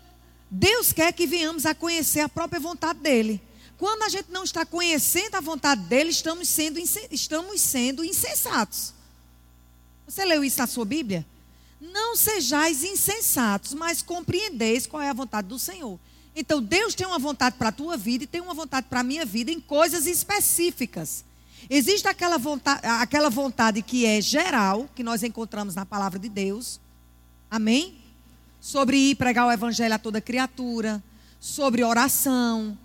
Deus quer que venhamos a conhecer a própria vontade dele. Quando a gente não está conhecendo a vontade dele, estamos sendo, estamos sendo insensatos. Você leu isso na sua Bíblia? Não sejais insensatos, mas compreendeis qual é a vontade do Senhor. Então, Deus tem uma vontade para a tua vida e tem uma vontade para a minha vida em coisas específicas. Existe aquela vontade, aquela vontade que é geral, que nós encontramos na palavra de Deus. Amém? Sobre ir pregar o evangelho a toda criatura, sobre oração,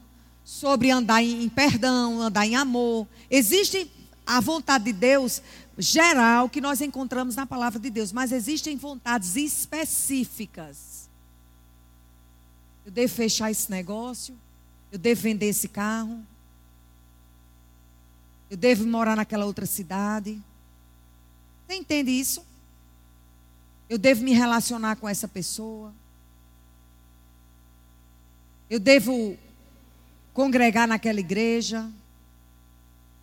sobre andar em, perdão, andar em amor. Existe a vontade de Deus geral que nós encontramos na palavra de Deus, mas existem vontades específicas. Eu devo fechar esse negócio, eu devo vender esse carro, eu devo morar naquela outra cidade. Você entende isso? Eu devo me relacionar com essa pessoa. Eu devo congregar naquela igreja.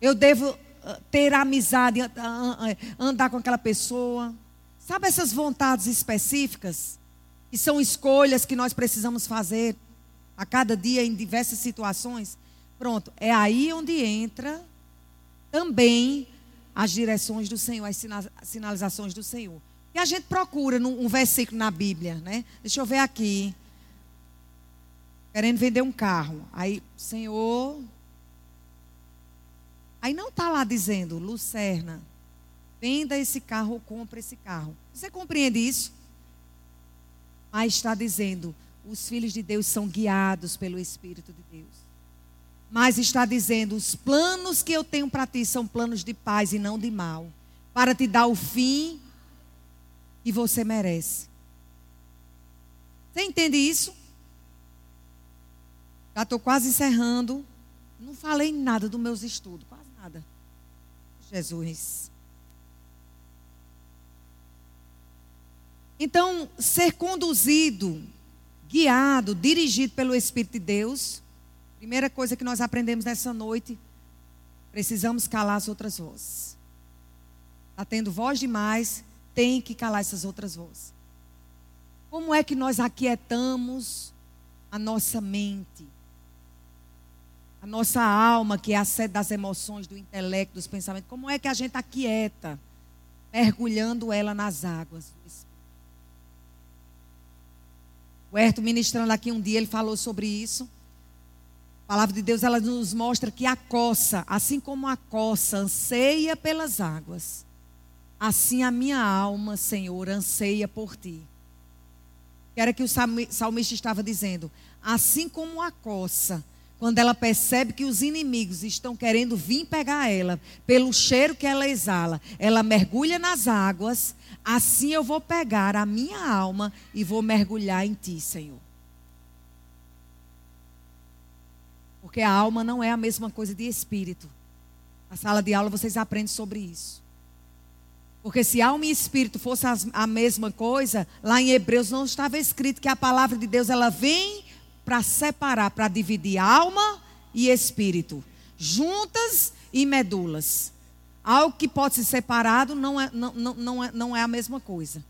Eu devo ah, ter amizade, ah, ah, andar com aquela pessoa. Sabe essas vontades específicas? Que são escolhas que nós precisamos fazer a cada dia em diversas situações? Pronto, é aí onde entra também as direções do Senhor, as sinalizações do Senhor. E a gente procura num, um versículo na Bíblia, né? Deixa eu ver aqui. Querendo vender um carro. Aí, Senhor. Aí não está lá dizendo, Lucerna, venda esse carro ou compra esse carro. Você compreende isso? Mas está dizendo, os filhos de Deus são guiados pelo Espírito de Deus. Mas está dizendo: os planos que eu tenho para ti são planos de paz e não de mal, para te dar o fim que você merece. Você entende isso? Já estou quase encerrando. Não falei nada dos meus estudos, quase nada. Jesus. Então, ser conduzido, guiado, dirigido pelo Espírito de Deus, primeira coisa que nós aprendemos nessa noite, precisamos calar as outras vozes. Está tendo voz demais, tem que calar essas outras vozes. Como é que nós aquietamos a nossa mente? A nossa alma, que é a sede das emoções, do intelecto, dos pensamentos. Como é que a gente aquieta? Mergulhando ela nas águas. O Herto ministrando aqui um dia, ele falou sobre isso. A palavra de Deus, ela nos mostra que a coça, assim como a coça anseia pelas águas, assim a minha alma, Senhor, anseia por ti. Que era que o salmista estava dizendo. Assim como a coça, quando ela percebe que os inimigos estão querendo vir pegar ela, pelo cheiro que ela exala, ela mergulha nas águas Assim eu vou pegar a minha alma e vou mergulhar em ti, Senhor. Porque a alma não é a mesma coisa de espírito. Na sala de aula vocês aprendem sobre isso. Porque se alma e espírito fossem a mesma coisa, lá em Hebreus não estava escrito que a palavra de Deus ela vem para separar, para dividir alma e espírito, juntas e medulas. Algo que pode ser separado não é, não, não, não, é, não é a mesma coisa.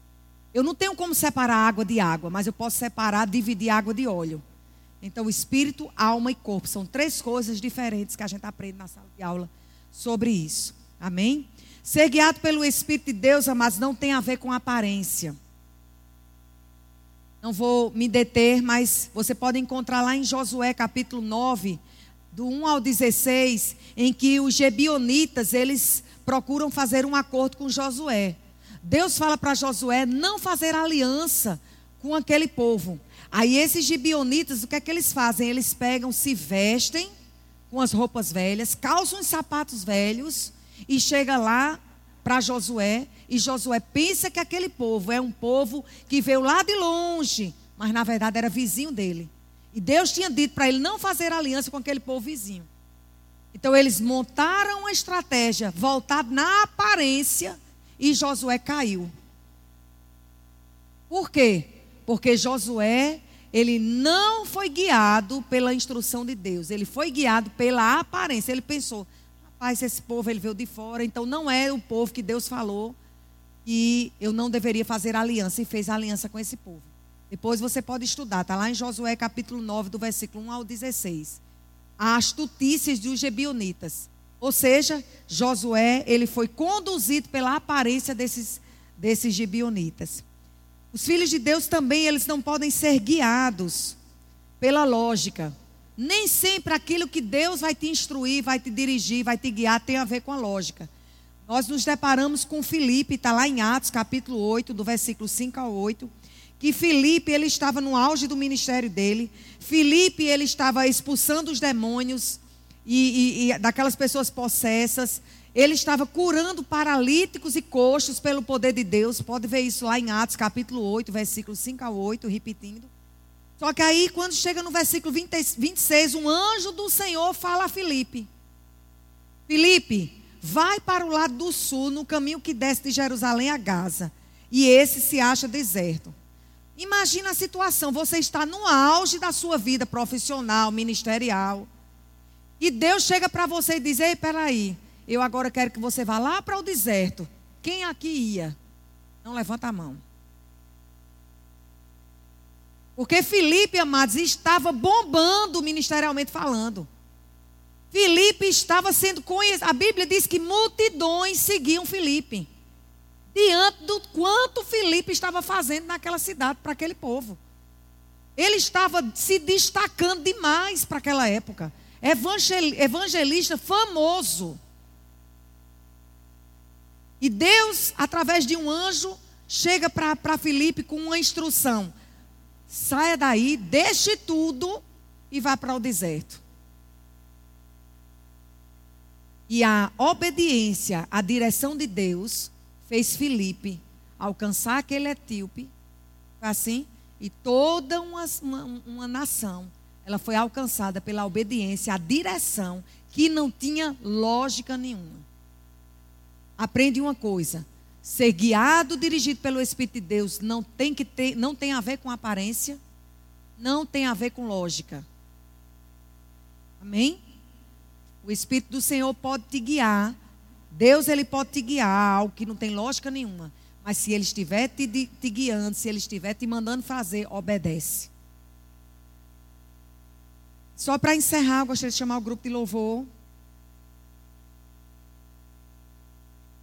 Eu não tenho como separar água de água, mas eu posso separar, dividir água de óleo. Então, espírito, alma e corpo são três coisas diferentes que a gente aprende na sala de aula sobre isso. Amém? Ser guiado pelo Espírito de Deus, amados, não tem a ver com aparência. Não vou me deter, mas você pode encontrar lá em Josué capítulo 9, do 1 ao 16, em que os gebionitas, eles procuram fazer um acordo com Josué. Deus fala para Josué não fazer aliança com aquele povo. Aí esses gibionitas, o que é que eles fazem? Eles pegam, se vestem com as roupas velhas, calçam os sapatos velhos e chega lá para Josué e Josué pensa que aquele povo é um povo que veio lá de longe, mas na verdade era vizinho dele. E Deus tinha dito para ele não fazer aliança com aquele povo vizinho. Então eles montaram uma estratégia voltada na aparência e Josué caiu. Por quê? Porque Josué, ele não foi guiado pela instrução de Deus, ele foi guiado pela aparência. Ele pensou: rapaz, esse povo ele veio de fora, então não é o povo que Deus falou que eu não deveria fazer aliança e fez aliança com esse povo. Depois você pode estudar, está lá em Josué capítulo 9, do versículo 1 ao 16. A astutícias dos gebionitas. Ou seja, Josué, ele foi conduzido pela aparência desses, desses gibionitas. Os filhos de Deus também, eles não podem ser guiados pela lógica. Nem sempre aquilo que Deus vai te instruir, vai te dirigir, vai te guiar, tem a ver com a lógica. Nós nos deparamos com Filipe, está lá em Atos capítulo 8, do versículo 5 ao 8 que Filipe ele estava no auge do ministério dele. Filipe ele estava expulsando os demônios e, e, e, daquelas pessoas possessas. Ele estava curando paralíticos e coxos pelo poder de Deus. Pode ver isso lá em Atos capítulo 8, versículo 5 a 8, repetindo. Só que aí, quando chega no versículo 20, 26, um anjo do Senhor fala a Filipe: Filipe, vai para o lado do sul, no caminho que desce de Jerusalém a Gaza. E esse se acha deserto. Imagina a situação, você está no auge da sua vida profissional, ministerial. E Deus chega para você e diz: Ei, peraí, eu agora quero que você vá lá para o deserto. Quem aqui ia? Não levanta a mão. Porque Felipe, amados, estava bombando ministerialmente falando. Felipe estava sendo conhecido. A Bíblia diz que multidões seguiam Felipe diante do quanto Filipe estava fazendo naquela cidade para aquele povo. Ele estava se destacando demais para aquela época. Evangelista famoso. E Deus, através de um anjo, chega para Filipe com uma instrução: saia daí, deixe tudo e vá para o deserto. E a obediência à direção de Deus fez Filipe alcançar aquele etíope, assim, e toda uma, uma, uma nação, ela foi alcançada pela obediência à direção que não tinha lógica nenhuma. Aprende uma coisa: ser guiado, dirigido pelo Espírito de Deus não tem que ter, não tem a ver com aparência, não tem a ver com lógica. Amém? O Espírito do Senhor pode te guiar. Deus ele pode te guiar algo que não tem lógica nenhuma. Mas se ele estiver te, te guiando, se ele estiver te mandando fazer, obedece. Só para encerrar, eu gostaria de chamar o grupo de louvor.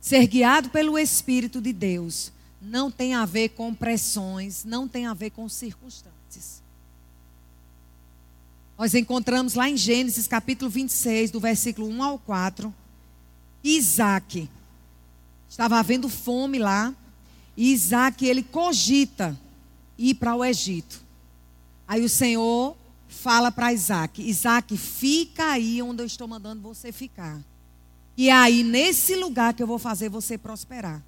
Ser guiado pelo Espírito de Deus não tem a ver com pressões, não tem a ver com circunstâncias. Nós encontramos lá em Gênesis capítulo 26, do versículo 1 ao 4, Isaac. Estava havendo fome lá. E Isaac, ele cogita ir para o Egito. Aí o Senhor fala para Isaac: Isaac, fica aí onde eu estou mandando você ficar. E é aí, nesse lugar que eu vou fazer você prosperar.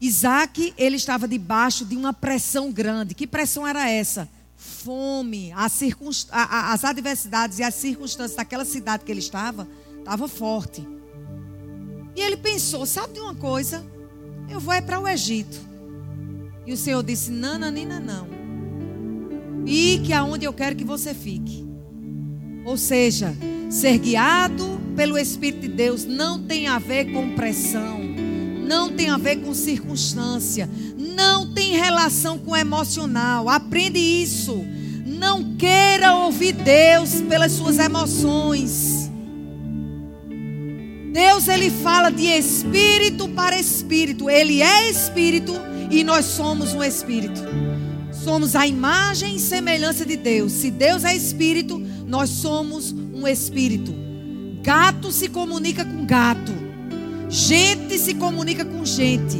Isaac, ele estava debaixo de uma pressão grande. Que pressão era essa? Fome, circunst... as adversidades e as circunstâncias daquela cidade que ele estava, estava forte. E ele pensou: sabe de uma coisa? Eu vou é para o Egito. E o Senhor disse: Nananina, não. Fique aonde eu quero que você fique. Ou seja, ser guiado pelo Espírito de Deus não tem a ver com pressão, não tem a ver com circunstância, não tem relação com emocional. Aprende isso. Não queira ouvir Deus pelas suas emoções. Deus ele fala de espírito para espírito. Ele é espírito e nós somos um espírito. Somos a imagem e semelhança de Deus. Se Deus é espírito, nós somos um espírito. Gato se comunica com gato. Gente se comunica com gente.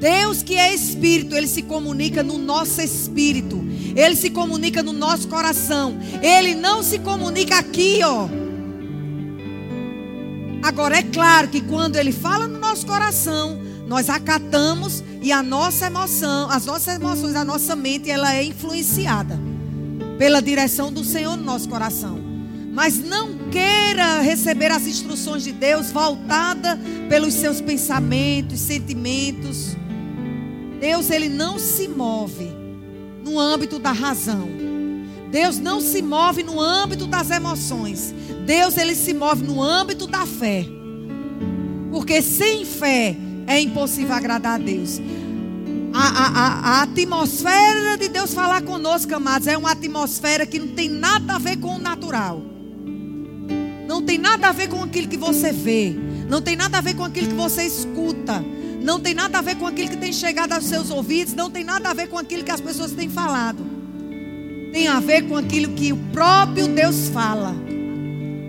Deus que é espírito, ele se comunica no nosso espírito. Ele se comunica no nosso coração. Ele não se comunica aqui, ó Agora, é claro que quando ele fala no nosso coração, nós acatamos e a nossa emoção, as nossas emoções, a nossa mente, ela é influenciada pela direção do Senhor no nosso coração. Mas não queira receber as instruções de Deus voltada pelos seus pensamentos, sentimentos. Deus ele não se move no âmbito da razão. Deus não se move no âmbito das emoções. Deus ele se move no âmbito da fé. Porque sem fé é impossível agradar a Deus. A, a, a, a, atmosfera de Deus falar conosco, amados, é uma atmosfera que não tem nada a ver com o natural. Não tem nada a ver com aquilo que você vê. Não tem nada a ver com aquilo que você escuta. Não tem nada a ver com aquilo que tem chegado aos seus ouvidos. Não tem nada a ver com aquilo que as pessoas têm falado. Tem a ver com aquilo que o próprio Deus fala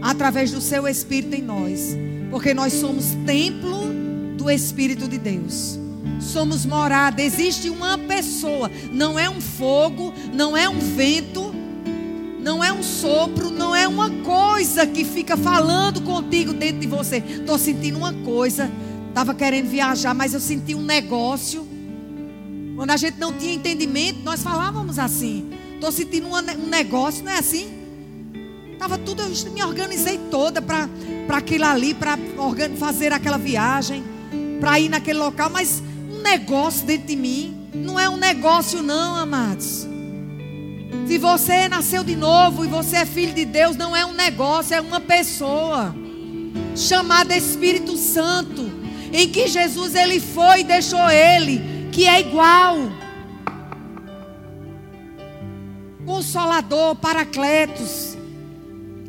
através do seu Espírito em nós, porque nós somos templo do Espírito de Deus. Somos morada, existe uma pessoa, não é um fogo, não é um vento, não é um sopro, não é uma coisa que fica falando contigo dentro de você. Estou sentindo uma coisa, estava querendo viajar, mas eu senti um negócio. Quando a gente não tinha entendimento, nós falávamos assim. Estou sentindo um negócio, não é assim? Estava tudo, eu me organizei toda para aquilo ali, para fazer aquela viagem, para ir naquele local, mas um negócio dentro de mim. Não é um negócio, não, amados. Se você nasceu de novo e você é filho de Deus, não é um negócio, é uma pessoa chamada Espírito Santo, em que Jesus ele foi e deixou ele, que é igual. Consolador, Paracletos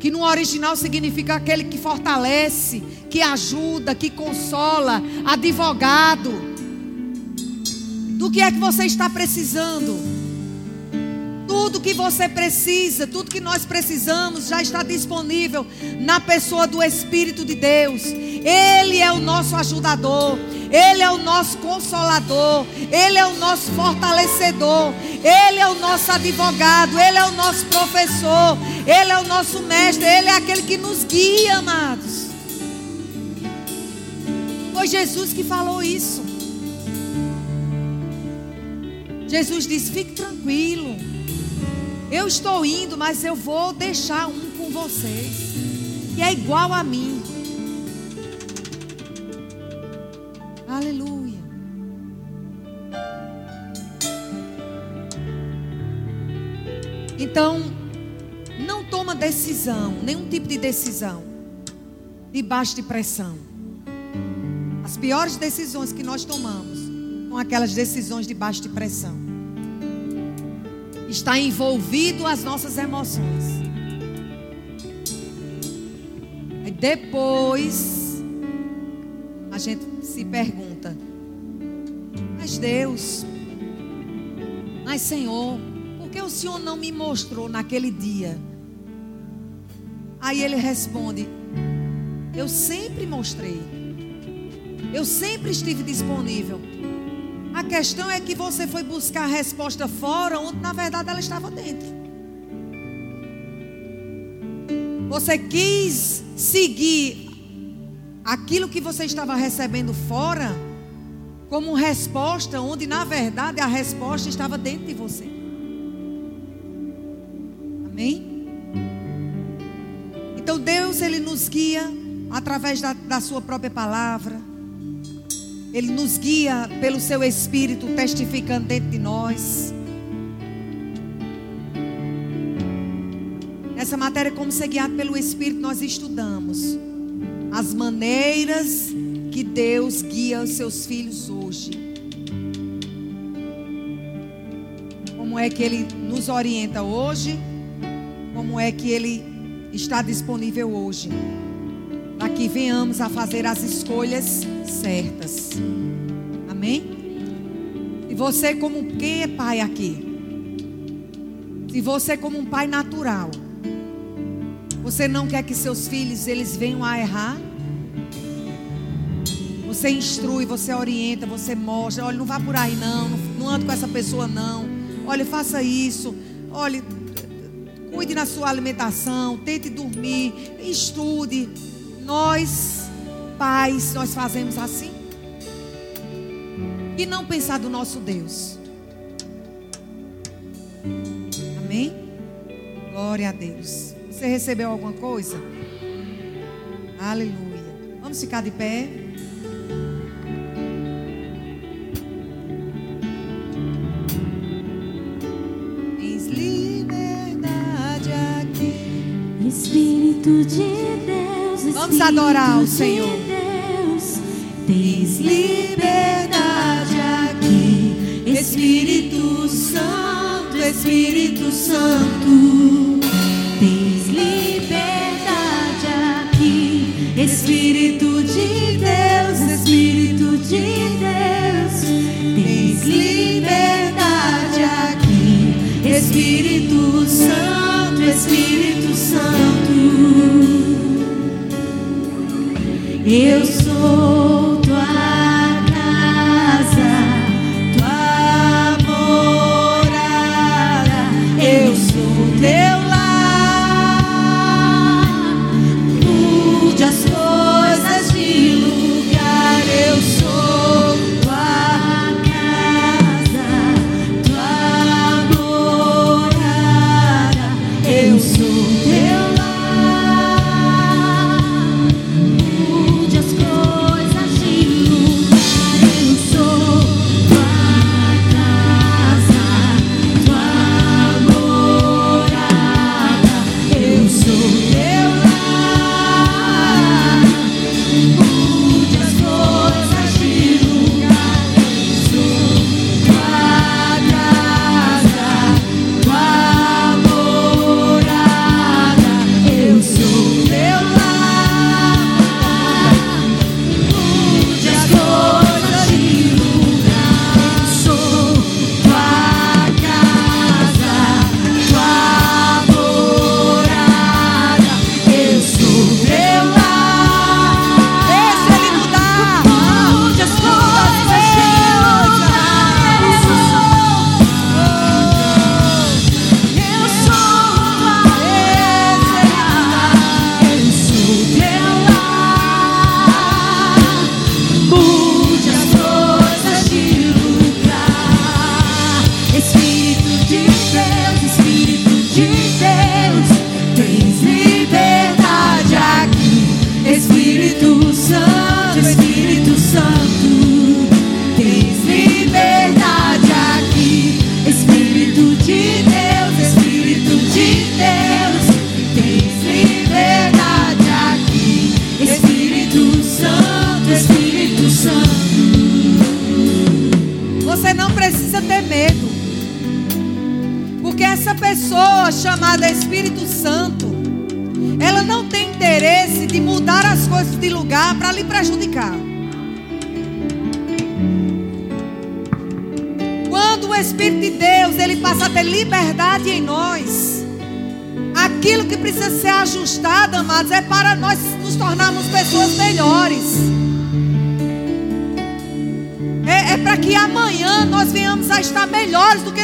que no original significa aquele que fortalece, que ajuda, que consola, advogado. Do que é que você está precisando? Tudo que você precisa, tudo que nós precisamos já está disponível na pessoa do Espírito de Deus. Ele é o nosso ajudador, Ele é o nosso consolador, Ele é o nosso fortalecedor, Ele é o nosso advogado, Ele é o nosso professor, Ele é o nosso mestre, Ele é aquele que nos guia, amados. Foi Jesus que falou isso. Jesus disse: fique tranquilo. Eu estou indo, mas eu vou deixar um com vocês. Que é igual a mim. Aleluia. Então, não toma decisão, nenhum tipo de decisão, debaixo de pressão. As piores decisões que nós tomamos são aquelas decisões debaixo de pressão. Está envolvido as nossas emoções. E depois a gente se pergunta: Mas Deus, mas Senhor, por que o Senhor não me mostrou naquele dia? Aí ele responde: Eu sempre mostrei. Eu sempre estive disponível. Questão é que você foi buscar a resposta fora, onde na verdade ela estava dentro. Você quis seguir aquilo que você estava recebendo fora como resposta, onde na verdade a resposta estava dentro de você. Amém? Então Deus, Ele nos guia através da, da Sua própria palavra. Ele nos guia pelo seu Espírito testificando dentro de nós. Essa matéria, como ser guiado pelo Espírito, nós estudamos as maneiras que Deus guia os seus filhos hoje. Como é que Ele nos orienta hoje? Como é que Ele está disponível hoje? Para que venhamos a fazer as escolhas certas. Amém? E você como quem é pai aqui? Se você como um pai natural, você não quer que seus filhos eles venham a errar? Você instrui, você orienta, você mostra. Olha, não vá por aí não, não, ande com essa pessoa não. Olha, faça isso. Olha, cuide na sua alimentação, tente dormir, estude. Nós, pais, nós fazemos assim. E não pensar do nosso Deus. Amém? Glória a Deus. Você recebeu alguma coisa? Aleluia. Vamos ficar de pé. Liberdade aqui. Espírito de Deus, Vamos adorar o de Senhor. Deus, tens liberdade aqui. Espírito Santo, Espírito Santo, tens liberdade aqui. Espírito de Deus, Espírito de Deus, tens liberdade aqui. Espírito Santo, Espírito Eu sou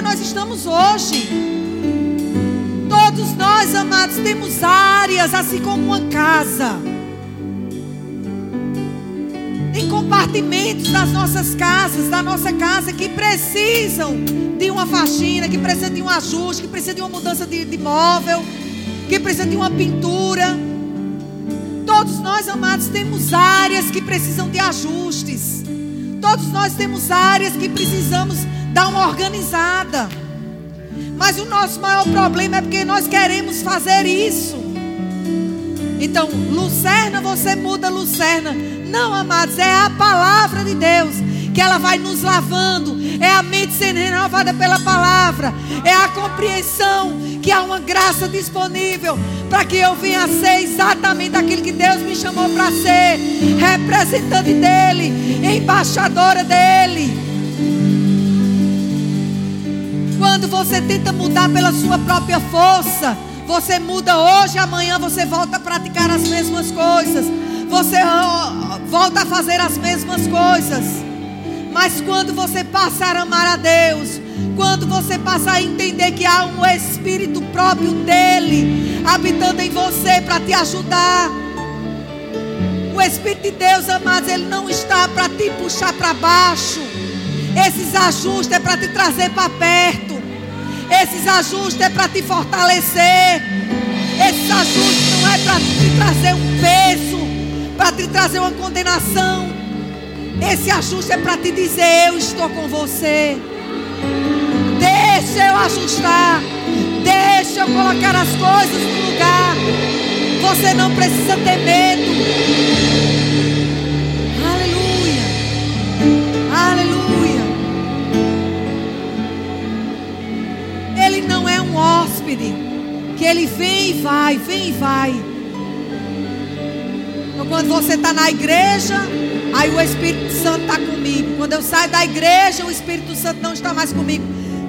nós estamos hoje. Todos nós, amados, temos áreas, assim como uma casa. Tem compartimentos das nossas casas, da nossa casa, que precisam de uma faxina, que precisam de um ajuste, que precisam de uma mudança de, de móvel, que precisam de uma pintura. Todos nós, amados, temos áreas que precisam de ajustes. Todos nós temos áreas que precisamos dar uma organizada. Mas o nosso maior problema é porque nós queremos fazer isso. Então, Lucerna, você muda Lucerna. Não, amados, é a palavra de Deus que ela vai nos lavando. É a mente sendo renovada pela palavra. É a compreensão que há uma graça disponível para que eu venha a ser exatamente aquilo que Deus me chamou para ser, representante dele, embaixadora dele. Quando você tenta mudar pela sua própria força, você muda hoje, amanhã você volta a praticar as mesmas coisas. Você volta a fazer as mesmas coisas. Mas quando você passar a amar a Deus, quando você passar a entender que há um Espírito próprio dele habitando em você para te ajudar. O Espírito de Deus, amados, ele não está para te puxar para baixo. Esses ajustes é para te trazer para perto. Esses ajustes é para te fortalecer. Esses ajustes não é para te trazer um peso, para te trazer uma condenação. Esse ajuste é para te dizer: Eu estou com você. Deixa eu ajustar. Deixa eu colocar as coisas no lugar. Você não precisa ter medo. Que ele vem e vai, vem e vai. Então, quando você está na igreja, aí o Espírito Santo está comigo. Quando eu saio da igreja, o Espírito Santo não está mais comigo.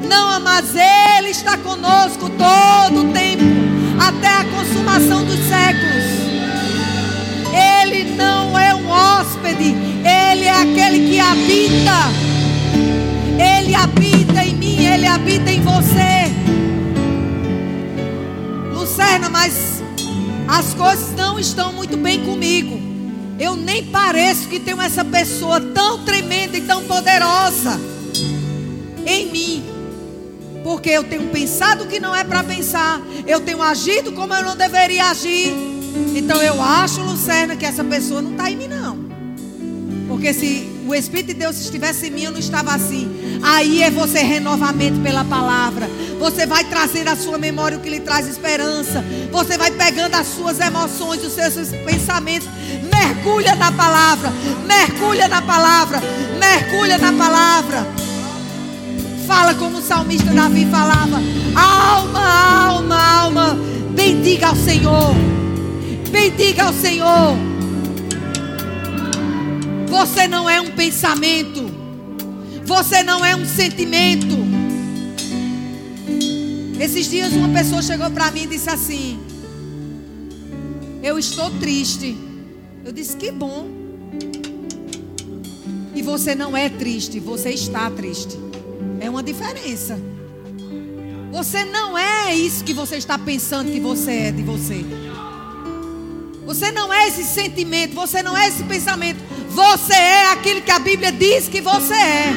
Não, amados, Ele está conosco todo o tempo, até a consumação dos séculos. Ele não é um hóspede, Ele é aquele que habita. Ele habita em mim, Ele habita em você. Lucerna, mas as coisas não estão muito bem comigo. Eu nem pareço que tenho essa pessoa tão tremenda e tão poderosa em mim. Porque eu tenho pensado que não é para pensar. Eu tenho agido como eu não deveria agir. Então eu acho, Lucerna, que essa pessoa não está em mim, não. Porque se o Espírito de Deus estivesse em mim, eu não estava assim. Aí é você renovamento pela palavra. Você vai trazer à sua memória o que lhe traz esperança. Você vai pegando as suas emoções, os seus pensamentos. Mergulha na palavra. Mergulha na palavra. Mergulha na palavra. Fala como o salmista Davi falava: Alma, alma, alma, bendiga ao Senhor. Bendiga ao Senhor. Você não é um pensamento. Você não é um sentimento. Esses dias uma pessoa chegou para mim e disse assim: Eu estou triste. Eu disse: Que bom. E você não é triste, você está triste. É uma diferença. Você não é isso que você está pensando que você é de você. Você não é esse sentimento, você não é esse pensamento. Você é aquilo que a Bíblia diz que você é.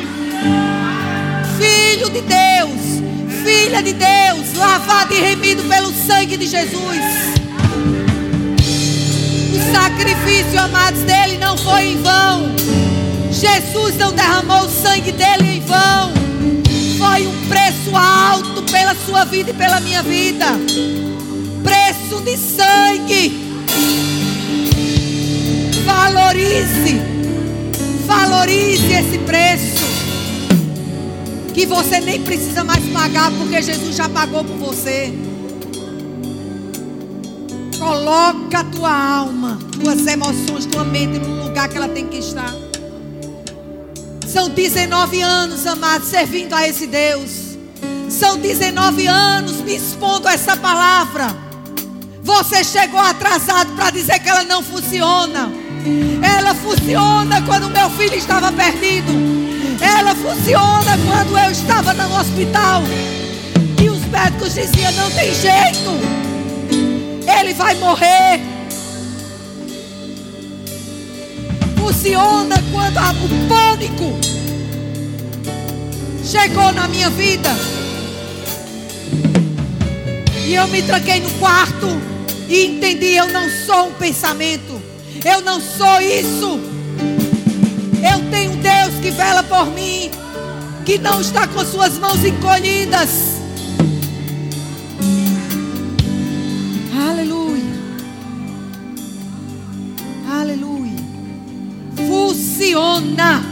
Filho de Deus, filha de Deus, lavado e remido pelo sangue de Jesus. O sacrifício, amados, dele não foi em vão. Jesus não derramou o sangue dele em vão. Foi um preço alto pela sua vida e pela minha vida. Preço de sangue. Valorize. Valorize esse preço. Que você nem precisa mais pagar, porque Jesus já pagou por você. Coloca a tua alma, tuas emoções, tua mente no lugar que ela tem que estar. São 19 anos, amados, servindo a esse Deus. São 19 anos me expondo a essa palavra. Você chegou atrasado para dizer que ela não funciona. Ela funciona quando meu filho estava perdido. Ela funciona quando eu estava no hospital. E os médicos diziam: não tem jeito. Ele vai morrer. funciona quando o pânico chegou na minha vida. E eu me tranquei no quarto e entendi: eu não sou um pensamento, eu não sou isso. Eu tenho um Deus que vela por mim, que não está com suas mãos encolhidas. Aleluia. funciona.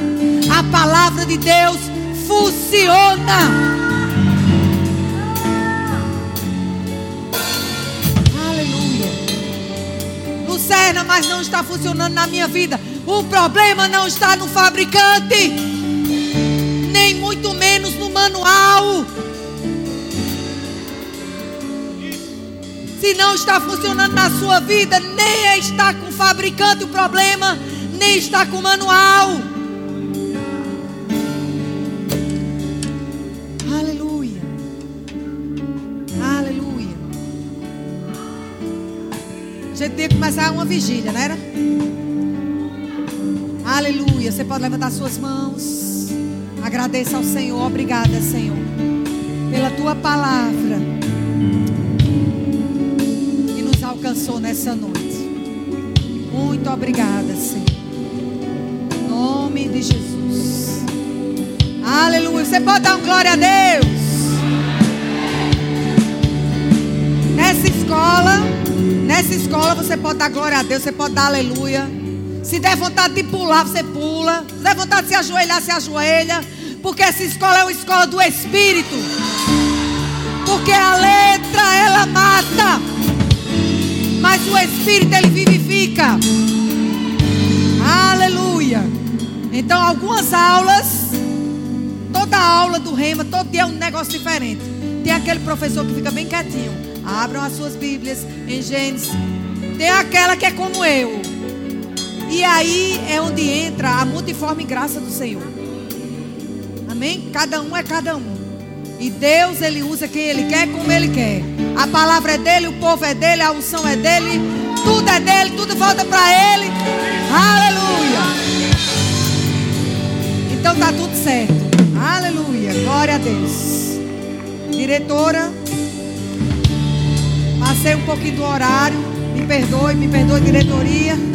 A palavra de Deus funciona. Lucerna, mas não está funcionando na minha vida. O problema não está no fabricante, nem muito menos no manual. Se não está funcionando na sua vida, nem está com o fabricante o problema nem está com o manual. Gente que começar uma vigília, não era? Aleluia. Você pode levantar suas mãos. Agradeça ao Senhor. Obrigada, Senhor, pela tua palavra que nos alcançou nessa noite. Muito obrigada, Senhor nome de Jesus. Aleluia. Você pode dar um glória a Deus. Nessa escola, nessa escola você pode dar glória a Deus, você pode dar aleluia. Se der vontade de pular, você pula. Se der vontade de se ajoelhar, se ajoelha. Porque essa escola é uma escola do Espírito. Porque a letra ela mata. Mas o Espírito ele vivifica. Aleluia. Então, algumas aulas, toda aula do Rema, todo dia é um negócio diferente. Tem aquele professor que fica bem quietinho. Abram as suas Bíblias em Gênesis. Tem aquela que é como eu. E aí é onde entra a multiforme graça do Senhor. Amém? Cada um é cada um. E Deus, Ele usa quem Ele quer, como Ele quer. A palavra é dele, o povo é dele, a unção é dele. Tudo é dele, tudo volta para Ele. Aleluia. Então tá tudo certo. Aleluia. Glória a Deus. Diretora, passei um pouquinho do horário. Me perdoe, me perdoe, diretoria.